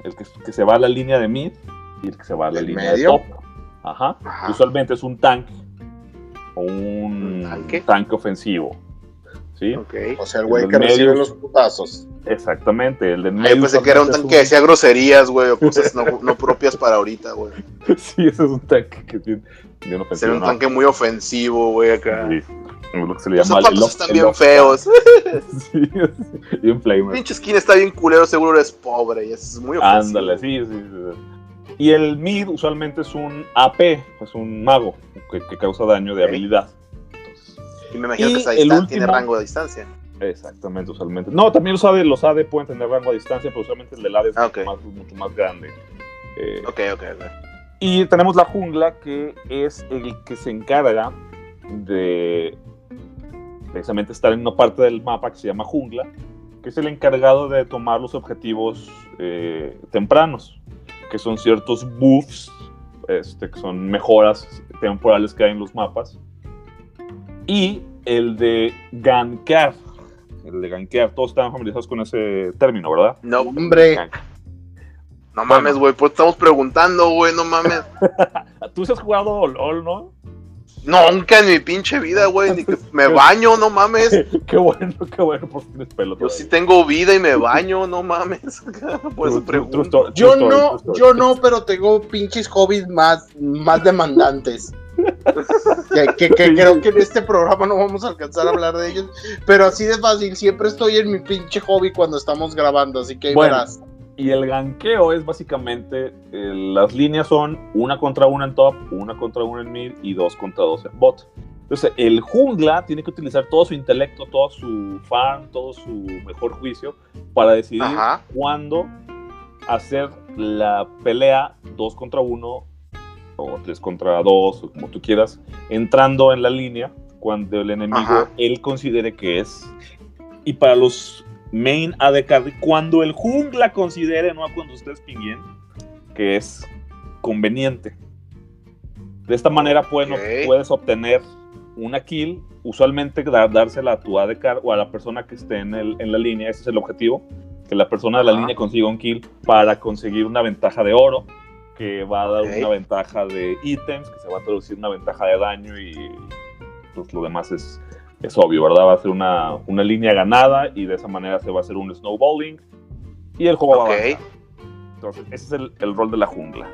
[SPEAKER 3] el que, que se va a la línea de mid y el que se va a la
[SPEAKER 2] ¿El
[SPEAKER 3] línea
[SPEAKER 2] medio?
[SPEAKER 3] de top. Ajá.
[SPEAKER 1] Ajá.
[SPEAKER 3] Usualmente es un tanque o un
[SPEAKER 1] ¿Un tanque?
[SPEAKER 3] ofensivo. ¿Sí?
[SPEAKER 1] Ok.
[SPEAKER 2] O sea, el güey que recibe
[SPEAKER 3] medio.
[SPEAKER 2] los putazos.
[SPEAKER 3] Exactamente. El de medio.
[SPEAKER 1] yo pensé que era un tanque que decía groserías, güey, o cosas no, no propias para ahorita, güey.
[SPEAKER 3] Sí, ese es un tanque que tiene, tiene.
[SPEAKER 1] Sería un
[SPEAKER 3] ¿no?
[SPEAKER 1] tanque muy ofensivo, güey, acá.
[SPEAKER 3] Sí. Es lo que se le
[SPEAKER 1] Los
[SPEAKER 3] llama
[SPEAKER 1] zapatos están bien feos.
[SPEAKER 3] Sí, un flamer.
[SPEAKER 1] Pinche skin está bien culero, seguro eres pobre. Y eso es muy ofensivo.
[SPEAKER 3] Ándale, sí, sí, sí. Y el mid usualmente es un AP, es un mago que, que causa daño de habilidad.
[SPEAKER 1] Y me imagino
[SPEAKER 3] Y
[SPEAKER 1] que esa
[SPEAKER 3] el
[SPEAKER 1] distancia tiene
[SPEAKER 3] último-
[SPEAKER 1] rango de distancia.
[SPEAKER 3] exactamente, usualmente. No, también los AD, los AD pueden tener rango a distancia, pero usualmente el del AD es
[SPEAKER 1] Ah,
[SPEAKER 3] mucho,
[SPEAKER 1] ok.
[SPEAKER 3] más, mucho más grande. Eh,
[SPEAKER 1] Ok, ok, ok.
[SPEAKER 3] Y tenemos la jungla, que es el que se encarga de precisamente estar en una parte del mapa que se llama jungla, que es el encargado de tomar los objetivos eh, tempranos, que son ciertos buffs, este, que son mejoras temporales que hay en los mapas, y el de gankear. El de gankear, todos están familiarizados con ese término, ¿verdad?
[SPEAKER 1] No,
[SPEAKER 2] Hombre,
[SPEAKER 1] no mames, güey, pues estamos preguntando, güey, no mames.
[SPEAKER 3] Tú sí has jugado LOL, ¿no?
[SPEAKER 1] Nunca en mi pinche vida, güey, ni que me baño, no mames.
[SPEAKER 3] qué bueno, qué bueno, porque tienes pelo.
[SPEAKER 1] Yo sí tengo vida y me baño, no mames. Por eso
[SPEAKER 3] true
[SPEAKER 1] pregunto.
[SPEAKER 2] yo no, yo no, pero tengo pinches hobbies más, más demandantes. Que, que- que
[SPEAKER 3] Sí.
[SPEAKER 2] creo que en este programa no vamos a alcanzar a hablar de ellos. Pero así de fácil, siempre estoy en mi pinche hobby cuando estamos grabando, así que ahí
[SPEAKER 3] Bueno.
[SPEAKER 2] verás.
[SPEAKER 3] Y el ganqueo es básicamente, eh, las líneas son una contra una en top, una contra una en mid y dos contra dos en bot. Entonces, el jungla tiene que utilizar todo su intelecto, todo su farm, todo su mejor juicio para decidir
[SPEAKER 1] Ajá.
[SPEAKER 3] cuándo hacer la pelea dos contra uno o tres contra dos, o como tú quieras, entrando en la línea cuando el enemigo
[SPEAKER 1] Ajá.
[SPEAKER 3] él considere que es. Y para los main AD carry, cuando el jungla considere, no cuando ustedes pinguen, que es conveniente. De esta manera pueden-
[SPEAKER 1] Ok.
[SPEAKER 3] puedes obtener una kill, usualmente dar- dársela a tu AD carry o a la persona que esté en, el- en la línea, ese es el objetivo, que la persona de la
[SPEAKER 1] Ajá.
[SPEAKER 3] línea consiga un kill para conseguir una ventaja de oro, que va a dar una ventaja de ítems, que se va a traducir una ventaja de daño y pues lo demás es, es obvio, ¿verdad? Va a ser una, una línea ganada y de esa manera se va a hacer un snowballing y el juego va a avanzar. Entonces, ese es el, el rol de la jungla.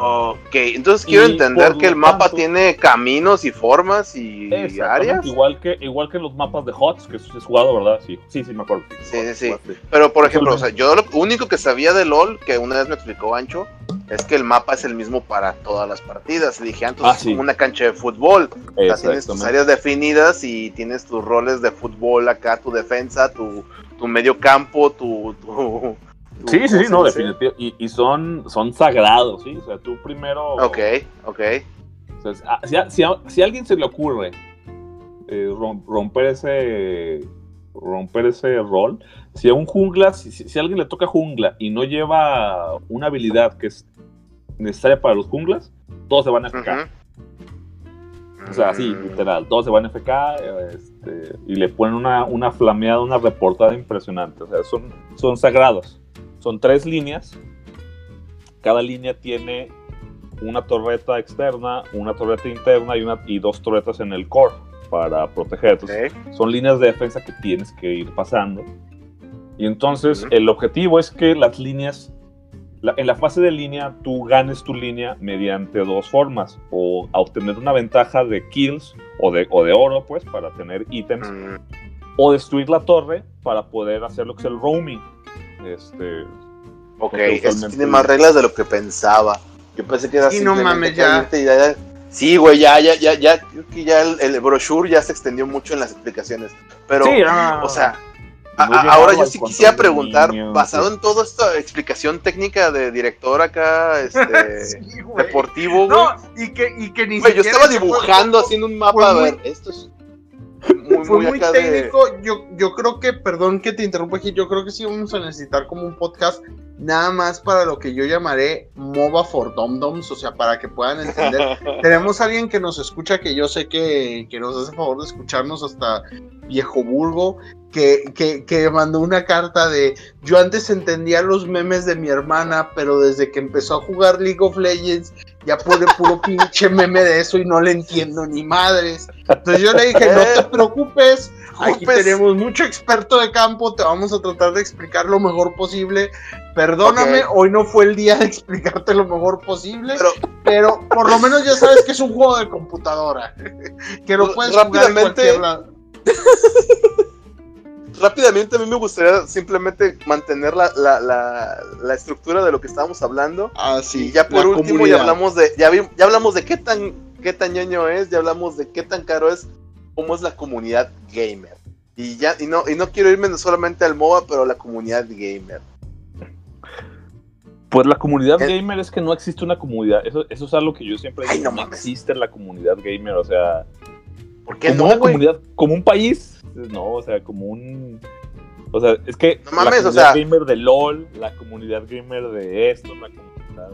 [SPEAKER 1] Ok, entonces quiero
[SPEAKER 3] Y
[SPEAKER 1] entender que el mapa
[SPEAKER 3] tanto-
[SPEAKER 1] tiene caminos y formas y áreas.
[SPEAKER 3] Igual que, igual que los mapas de HOTS, que es jugado, ¿verdad? Sí, sí, sí me acuerdo.
[SPEAKER 1] Sí, sí, sí.
[SPEAKER 3] Jugaste.
[SPEAKER 1] Pero por ejemplo, o sea, yo lo único que sabía de LOL, que una vez me explicó Ancho, es que el mapa es el mismo para todas las partidas. Le dije, ah, entonces
[SPEAKER 3] Ah,
[SPEAKER 1] es
[SPEAKER 3] sí.
[SPEAKER 1] como una cancha de fútbol. O sea, tienes tus áreas definidas y tienes tus roles de fútbol acá, tu defensa, tu, tu medio campo, tu- tu-
[SPEAKER 3] Sí, sí, sí,
[SPEAKER 1] ¿cómo
[SPEAKER 3] no, definitivamente. Y, y son, son sagrados, ¿sí? O sea, tú primero.
[SPEAKER 1] Ok, ok.
[SPEAKER 3] o sea, ah, si, a, si a- si a alguien se le ocurre eh, rom- romper ese. romper ese rol. Si a un jungla, si, si a alguien le toca jungla y no lleva una habilidad que es necesaria para los junglas, todos se van a FK. O sea, sí,
[SPEAKER 1] Mm.
[SPEAKER 3] literal, todos se van a FK este, y le ponen una, una flameada, una reportada impresionante. O sea, son, son sagrados. Son tres líneas. Cada línea tiene una torreta externa, una torreta interna y, una, y dos torretas en el core para proteger. Entonces, son líneas de defensa que tienes que ir pasando. Y entonces el objetivo es que las líneas, la- en la fase de línea, tú ganes tu línea mediante dos formas. O a obtener una ventaja de kills o de, o de oro, pues, para tener ítems. O destruir la torre para poder hacer lo que es el roaming. Este,
[SPEAKER 1] Ok, esto tiene más reglas de lo que pensaba. Yo pensé que era
[SPEAKER 2] Sí, no mames, ya.
[SPEAKER 1] caliente y ya- Sí, güey, ya, ya, ya, ya, creo que ya el, el brochure ya se extendió mucho en las explicaciones. Pero,
[SPEAKER 3] Sí, ah.
[SPEAKER 1] o sea, a- a- ahora yo sí quisiera preguntar,
[SPEAKER 3] niños,
[SPEAKER 1] basado
[SPEAKER 3] sí.
[SPEAKER 1] en toda esta explicación técnica de director acá, este,
[SPEAKER 2] Sí, güey.
[SPEAKER 1] deportivo, güey.
[SPEAKER 2] No, y que, y que ni
[SPEAKER 1] Güey, yo
[SPEAKER 2] siquiera
[SPEAKER 1] estaba
[SPEAKER 2] fue-
[SPEAKER 1] dibujando, haciendo un mapa, a
[SPEAKER 2] muy-
[SPEAKER 1] ver, esto es muy,
[SPEAKER 2] Fue
[SPEAKER 1] muy
[SPEAKER 2] muy
[SPEAKER 1] acá de...
[SPEAKER 2] técnico. Yo, yo creo que, perdón que te interrumpa aquí, yo creo que sí vamos a necesitar como un podcast nada más para lo que yo llamaré MOBA for Domdoms, o sea, para que puedan entender. Tenemos a alguien que nos escucha, que yo sé que, que nos hace favor de escucharnos hasta Viejo Burgo, que, que, que mandó una carta de yo antes entendía los memes de mi hermana, pero desde que empezó a jugar League of Legends ya pone puro pinche meme de eso y no le entiendo ni madres. Entonces yo le dije, no te preocupes, aquí tenemos mucho experto de campo, te vamos a tratar de explicar lo mejor posible. Perdóname, hoy no fue el día de explicarte lo mejor posible,
[SPEAKER 1] Pero
[SPEAKER 2] pero por lo menos ya sabes que es un juego de computadora. Que lo puedes jugar en cualquier lado.
[SPEAKER 1] Rápidamente a mí me gustaría simplemente mantener la, la, la, la estructura de lo que estábamos hablando.
[SPEAKER 2] Ah,
[SPEAKER 1] y
[SPEAKER 2] sí,
[SPEAKER 1] ya por
[SPEAKER 2] la
[SPEAKER 1] último
[SPEAKER 2] comunidad.
[SPEAKER 1] ya hablamos de ya, vi- ya hablamos de qué tan qué tan ñoño es, ya hablamos de qué tan caro es, cómo es la comunidad gamer. Y ya y no y no quiero irme solamente al MOBA, pero a la comunidad gamer.
[SPEAKER 3] Pues la comunidad
[SPEAKER 1] El-
[SPEAKER 3] gamer es que no existe una comunidad. Eso, eso es algo que yo siempre
[SPEAKER 1] Ay,
[SPEAKER 3] digo.
[SPEAKER 1] no
[SPEAKER 3] no existe la comunidad gamer. O sea,
[SPEAKER 1] ¿Por qué
[SPEAKER 3] como
[SPEAKER 1] no,
[SPEAKER 3] una comunidad, como un país. No, o sea, como un. O sea, es que
[SPEAKER 1] No mames,
[SPEAKER 3] la
[SPEAKER 1] o
[SPEAKER 3] comunidad
[SPEAKER 1] sea-
[SPEAKER 3] gamer de LOL, la comunidad gamer de esto, la comunidad.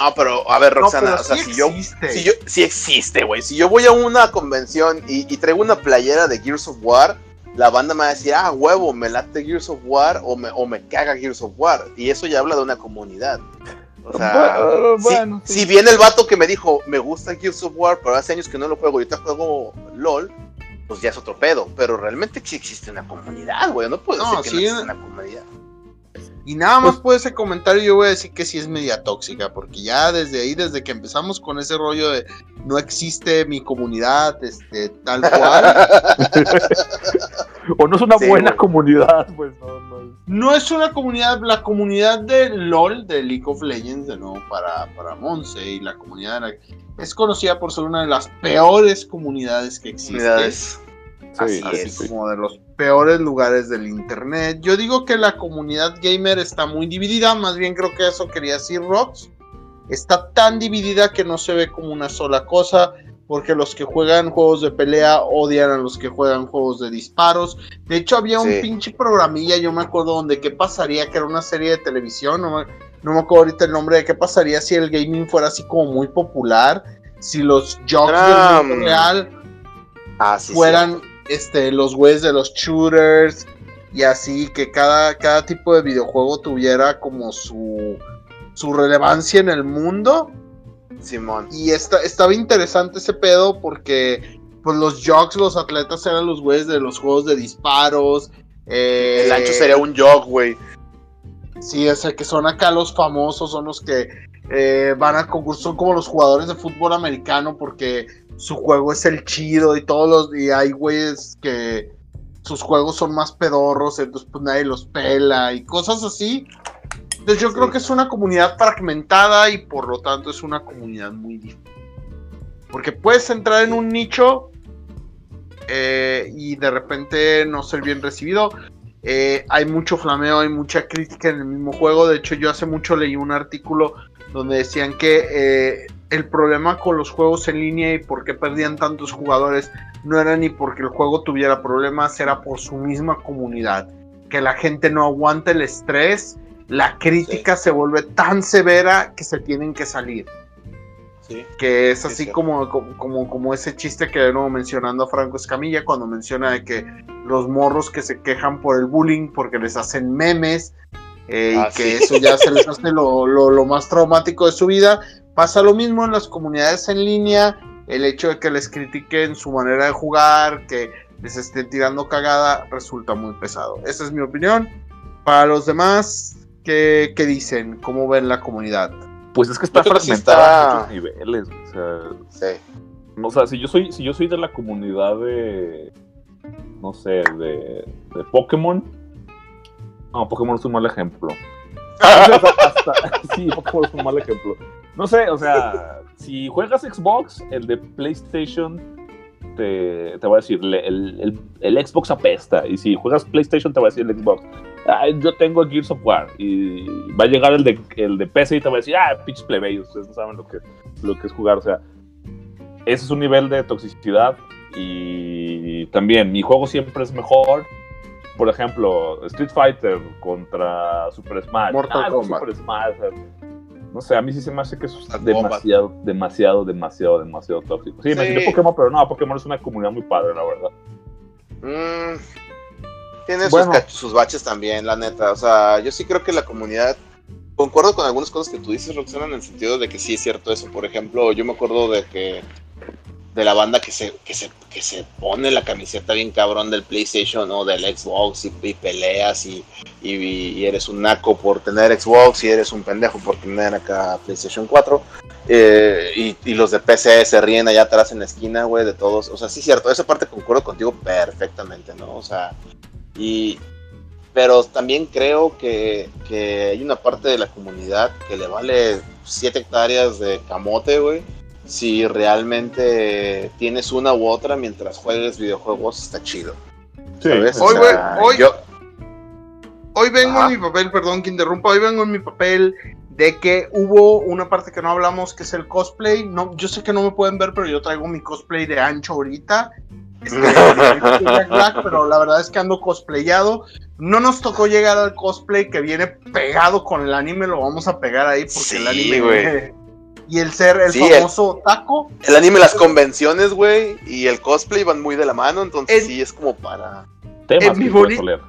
[SPEAKER 1] No, pero a ver,
[SPEAKER 2] No,
[SPEAKER 1] Roxana,
[SPEAKER 2] pero
[SPEAKER 1] o sea,
[SPEAKER 2] sí
[SPEAKER 1] si yo
[SPEAKER 2] existe.
[SPEAKER 1] si yo sí existe, güey. Si yo voy a una convención y, y traigo una playera de Gears of War, la banda me va a decir, ah, huevo, me late Gears of War o me, o me caga Gears of War. Y eso ya habla de una comunidad. O sea,
[SPEAKER 3] Bueno,
[SPEAKER 1] si-
[SPEAKER 3] bueno, sí.
[SPEAKER 1] si, viene el vato que me dijo, me gusta Gears of War, pero hace años que no lo juego y ahorita juego LOL, pues ya es otro pedo. Pero realmente sí existe una comunidad, güey. No puedo
[SPEAKER 2] No,
[SPEAKER 1] decir que
[SPEAKER 2] sí,
[SPEAKER 1] no existe una comunidad.
[SPEAKER 2] Y nada más por ese comentario yo voy a decir que sí es media tóxica, porque ya desde ahí, desde que empezamos con ese rollo de no existe mi comunidad, este, tal cual,
[SPEAKER 3] O no es una
[SPEAKER 1] Sí,
[SPEAKER 3] buena
[SPEAKER 1] güey.
[SPEAKER 3] comunidad, pues no, no.
[SPEAKER 2] No es una comunidad, la comunidad de LOL, de League of Legends, de nuevo para, para Monse, y la comunidad de la- es conocida por ser una de las peores comunidades que existe.
[SPEAKER 1] Comunidades.
[SPEAKER 3] Sí,
[SPEAKER 1] Así
[SPEAKER 3] sí,
[SPEAKER 1] es.
[SPEAKER 3] sí.
[SPEAKER 2] como de los peores lugares del internet. Yo digo que la comunidad gamer está muy dividida, más bien creo que eso quería decir Rox. Está tan dividida que no se ve como una sola cosa, porque los que juegan juegos de pelea odian a los que juegan juegos de disparos. De hecho, había un pinche programilla, yo me acuerdo, donde qué pasaría, que era una serie de televisión, no me, no me acuerdo ahorita el nombre de qué pasaría si el gaming fuera así como muy popular, si los jocks
[SPEAKER 1] Era,
[SPEAKER 2] del mundo real
[SPEAKER 1] Ah, sí,
[SPEAKER 2] fueran este, los güeyes de los shooters y así que cada, cada tipo de videojuego tuviera como su, su relevancia en el mundo.
[SPEAKER 1] Simón.
[SPEAKER 2] Y esta, estaba interesante ese pedo porque pues los jocks, los atletas eran los güeyes de los juegos de disparos. eh,
[SPEAKER 1] El ancho sería un jog, güey.
[SPEAKER 2] Sí, es el que son acá los famosos, son los que eh, van a concurso, son como los jugadores de fútbol americano porque su juego es el chido y todos los, y hay güeyes que sus juegos son más pedorros, entonces pues nadie los pela y cosas así. Entonces yo
[SPEAKER 1] Sí.
[SPEAKER 2] creo que es una comunidad fragmentada y por lo tanto es una comunidad muy difícil. Porque puedes entrar en un nicho eh, y de repente no ser bien recibido. Eh, hay mucho flameo, hay mucha crítica en el mismo juego. De hecho, yo hace mucho leí un artículo donde decían que eh, el problema con los juegos en línea y por qué perdían tantos jugadores no era ni porque el juego tuviera problemas, era por su misma comunidad. Que la gente no aguanta el estrés, la crítica se vuelve tan severa que se tienen que salir.
[SPEAKER 1] Sí.
[SPEAKER 2] Que es
[SPEAKER 1] Sí,
[SPEAKER 2] así como, como, como ese chiste que de nuevo mencionando a Franco Escamilla cuando menciona de que los morros que se quejan por el bullying porque les hacen memes eh,
[SPEAKER 1] Ah,
[SPEAKER 2] y que
[SPEAKER 1] sí.
[SPEAKER 2] eso ya se les hace lo, lo- lo más traumático de su vida. Pasa lo mismo en las comunidades en línea, el hecho de que les critiquen su manera de jugar, que les estén tirando cagada, resulta muy pesado. Esa es mi opinión. Para los demás, ¿qué, qué dicen? ¿Cómo ven la comunidad?
[SPEAKER 3] Pues es que está
[SPEAKER 1] sí
[SPEAKER 3] fragmentada
[SPEAKER 1] está-
[SPEAKER 3] a muchos niveles. O sea,
[SPEAKER 1] Sí.
[SPEAKER 3] o sea, si yo soy, si yo soy de la comunidad de. No sé, de, de Pokémon. No, Pokémon es un mal ejemplo. Hasta- sí, Pokémon es un mal ejemplo. No sé, o sea, si juegas Xbox, el de PlayStation te, te va a decir, el, el- el Xbox apesta. Y si juegas PlayStation, te va a decir el Xbox. "Ay, yo tengo Gears of War. Y va a llegar el de, el de PC y te va a decir, ah, pinches plebeyos, ustedes no saben lo que, lo que es jugar. O sea, ese es un nivel de toxicidad. Y también, mi juego siempre es mejor. Por ejemplo, Street Fighter contra Super Smash.
[SPEAKER 2] Mortal
[SPEAKER 3] Ah,
[SPEAKER 2] Kombat.
[SPEAKER 3] Super Smash. sea, no sé, a mí sí se me hace que eso es
[SPEAKER 1] Mortal
[SPEAKER 3] demasiado, demasiado, demasiado, demasiado tóxico. Sí,
[SPEAKER 1] Sí.
[SPEAKER 3] mencioné Pokémon, pero no, Pokémon es una comunidad muy padre, la verdad.
[SPEAKER 1] Mm, tiene
[SPEAKER 3] Bueno.
[SPEAKER 1] sus, baches también, la neta. O sea, yo sí creo que la comunidad. Concuerdo con algunas cosas que tú dices, Roxana, en el sentido de que sí es cierto eso. Por ejemplo, yo me acuerdo de que. De la banda que se, que se, que se pone la camiseta bien cabrón del PlayStation o del Xbox y, y peleas y, y, y eres un naco por tener Xbox y eres un pendejo por tener acá PlayStation 4. Eh, y, y los de PC se ríen allá atrás en la esquina, güey, de todos. O sea, sí es cierto, esa parte concuerdo contigo perfectamente, ¿no? O sea, y... Pero también creo que, que hay una parte de la comunidad que le vale 7 hectáreas de camote, güey. Si realmente tienes una u otra mientras juegues videojuegos, está chido. ¿sabes? O
[SPEAKER 2] Hoy,
[SPEAKER 1] sea,
[SPEAKER 2] hoy-
[SPEAKER 1] yo-
[SPEAKER 2] Hoy vengo
[SPEAKER 1] Ajá.
[SPEAKER 2] en mi papel, perdón que interrumpa, hoy vengo en mi papel de que hubo una parte que no hablamos que es el cosplay. No, yo sé que no me pueden ver, pero yo traigo mi cosplay de ancho ahorita. Este, de Jack Black, pero la verdad es que ando cosplayado. No nos tocó llegar al cosplay que viene pegado con el anime, lo vamos a pegar ahí porque
[SPEAKER 1] Sí,
[SPEAKER 2] el anime
[SPEAKER 1] güey.
[SPEAKER 2] y el ser el
[SPEAKER 1] Sí, el-
[SPEAKER 2] famoso taco.
[SPEAKER 1] El anime, las convenciones, güey, y el cosplay van muy de la mano, entonces
[SPEAKER 2] En-
[SPEAKER 1] sí es como para...
[SPEAKER 3] Temas
[SPEAKER 2] En mi
[SPEAKER 3] que
[SPEAKER 2] boni-.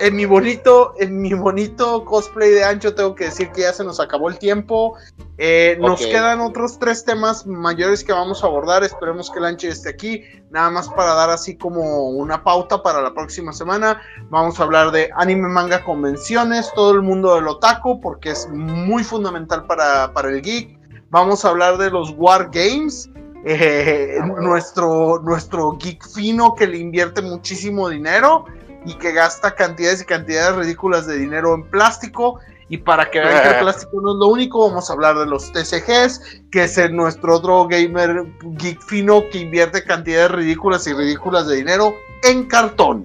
[SPEAKER 2] En mi bonito, en mi bonito cosplay de ancho tengo que decir que ya se nos acabó el tiempo. Eh, Nos quedan otros tres temas mayores que vamos a abordar. Esperemos que el ancho esté aquí. Nada más para dar así como una pauta para la próxima semana. Vamos a hablar de anime, manga, convenciones, todo el mundo del otaku, porque es muy fundamental para, para el geek. Vamos a hablar de los War Games. eh, nuestro, nuestro geek fino que le invierte muchísimo dinero y que gasta cantidades y cantidades ridículas de dinero en plástico. Y para que vean que el plástico no es lo único, vamos a hablar de los TCGs, que es el- nuestro otro gamer geek fino que invierte cantidades ridículas y ridículas de dinero en cartón.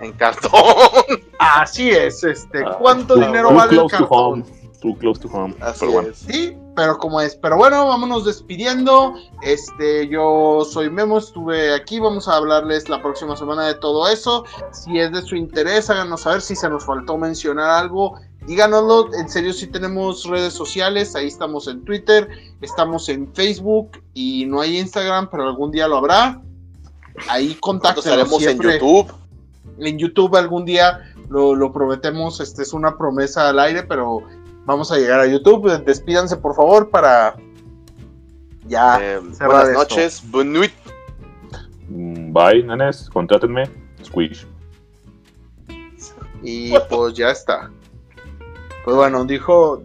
[SPEAKER 1] En cartón.
[SPEAKER 2] Así es, este,
[SPEAKER 3] Ah,
[SPEAKER 2] ¿cuánto dinero vale el cartón?
[SPEAKER 3] Too close to home.
[SPEAKER 1] Así
[SPEAKER 3] Pero bueno.
[SPEAKER 1] es.
[SPEAKER 2] Sí, pero como es. Pero bueno, vámonos despidiendo. Este, yo soy Memo, estuve aquí. Vamos a hablarles la próxima semana de todo eso. Si es de su interés, háganos saber si se nos faltó mencionar algo. Díganoslo. En serio, si tenemos redes sociales, ahí estamos en Twitter, estamos en Facebook y no hay Instagram, pero algún día lo habrá. Ahí
[SPEAKER 1] estaremos en YouTube.
[SPEAKER 2] en YouTube algún día lo, lo prometemos, este es una promesa al aire, pero vamos a llegar a YouTube. Despídanse por favor para ya
[SPEAKER 1] Eh, buenas
[SPEAKER 2] esto.
[SPEAKER 1] noches. Buenas nuit.
[SPEAKER 3] Mm, Bye, nenes. Contrátenme. Squish.
[SPEAKER 2] y pues ya está. Pues bueno, dijo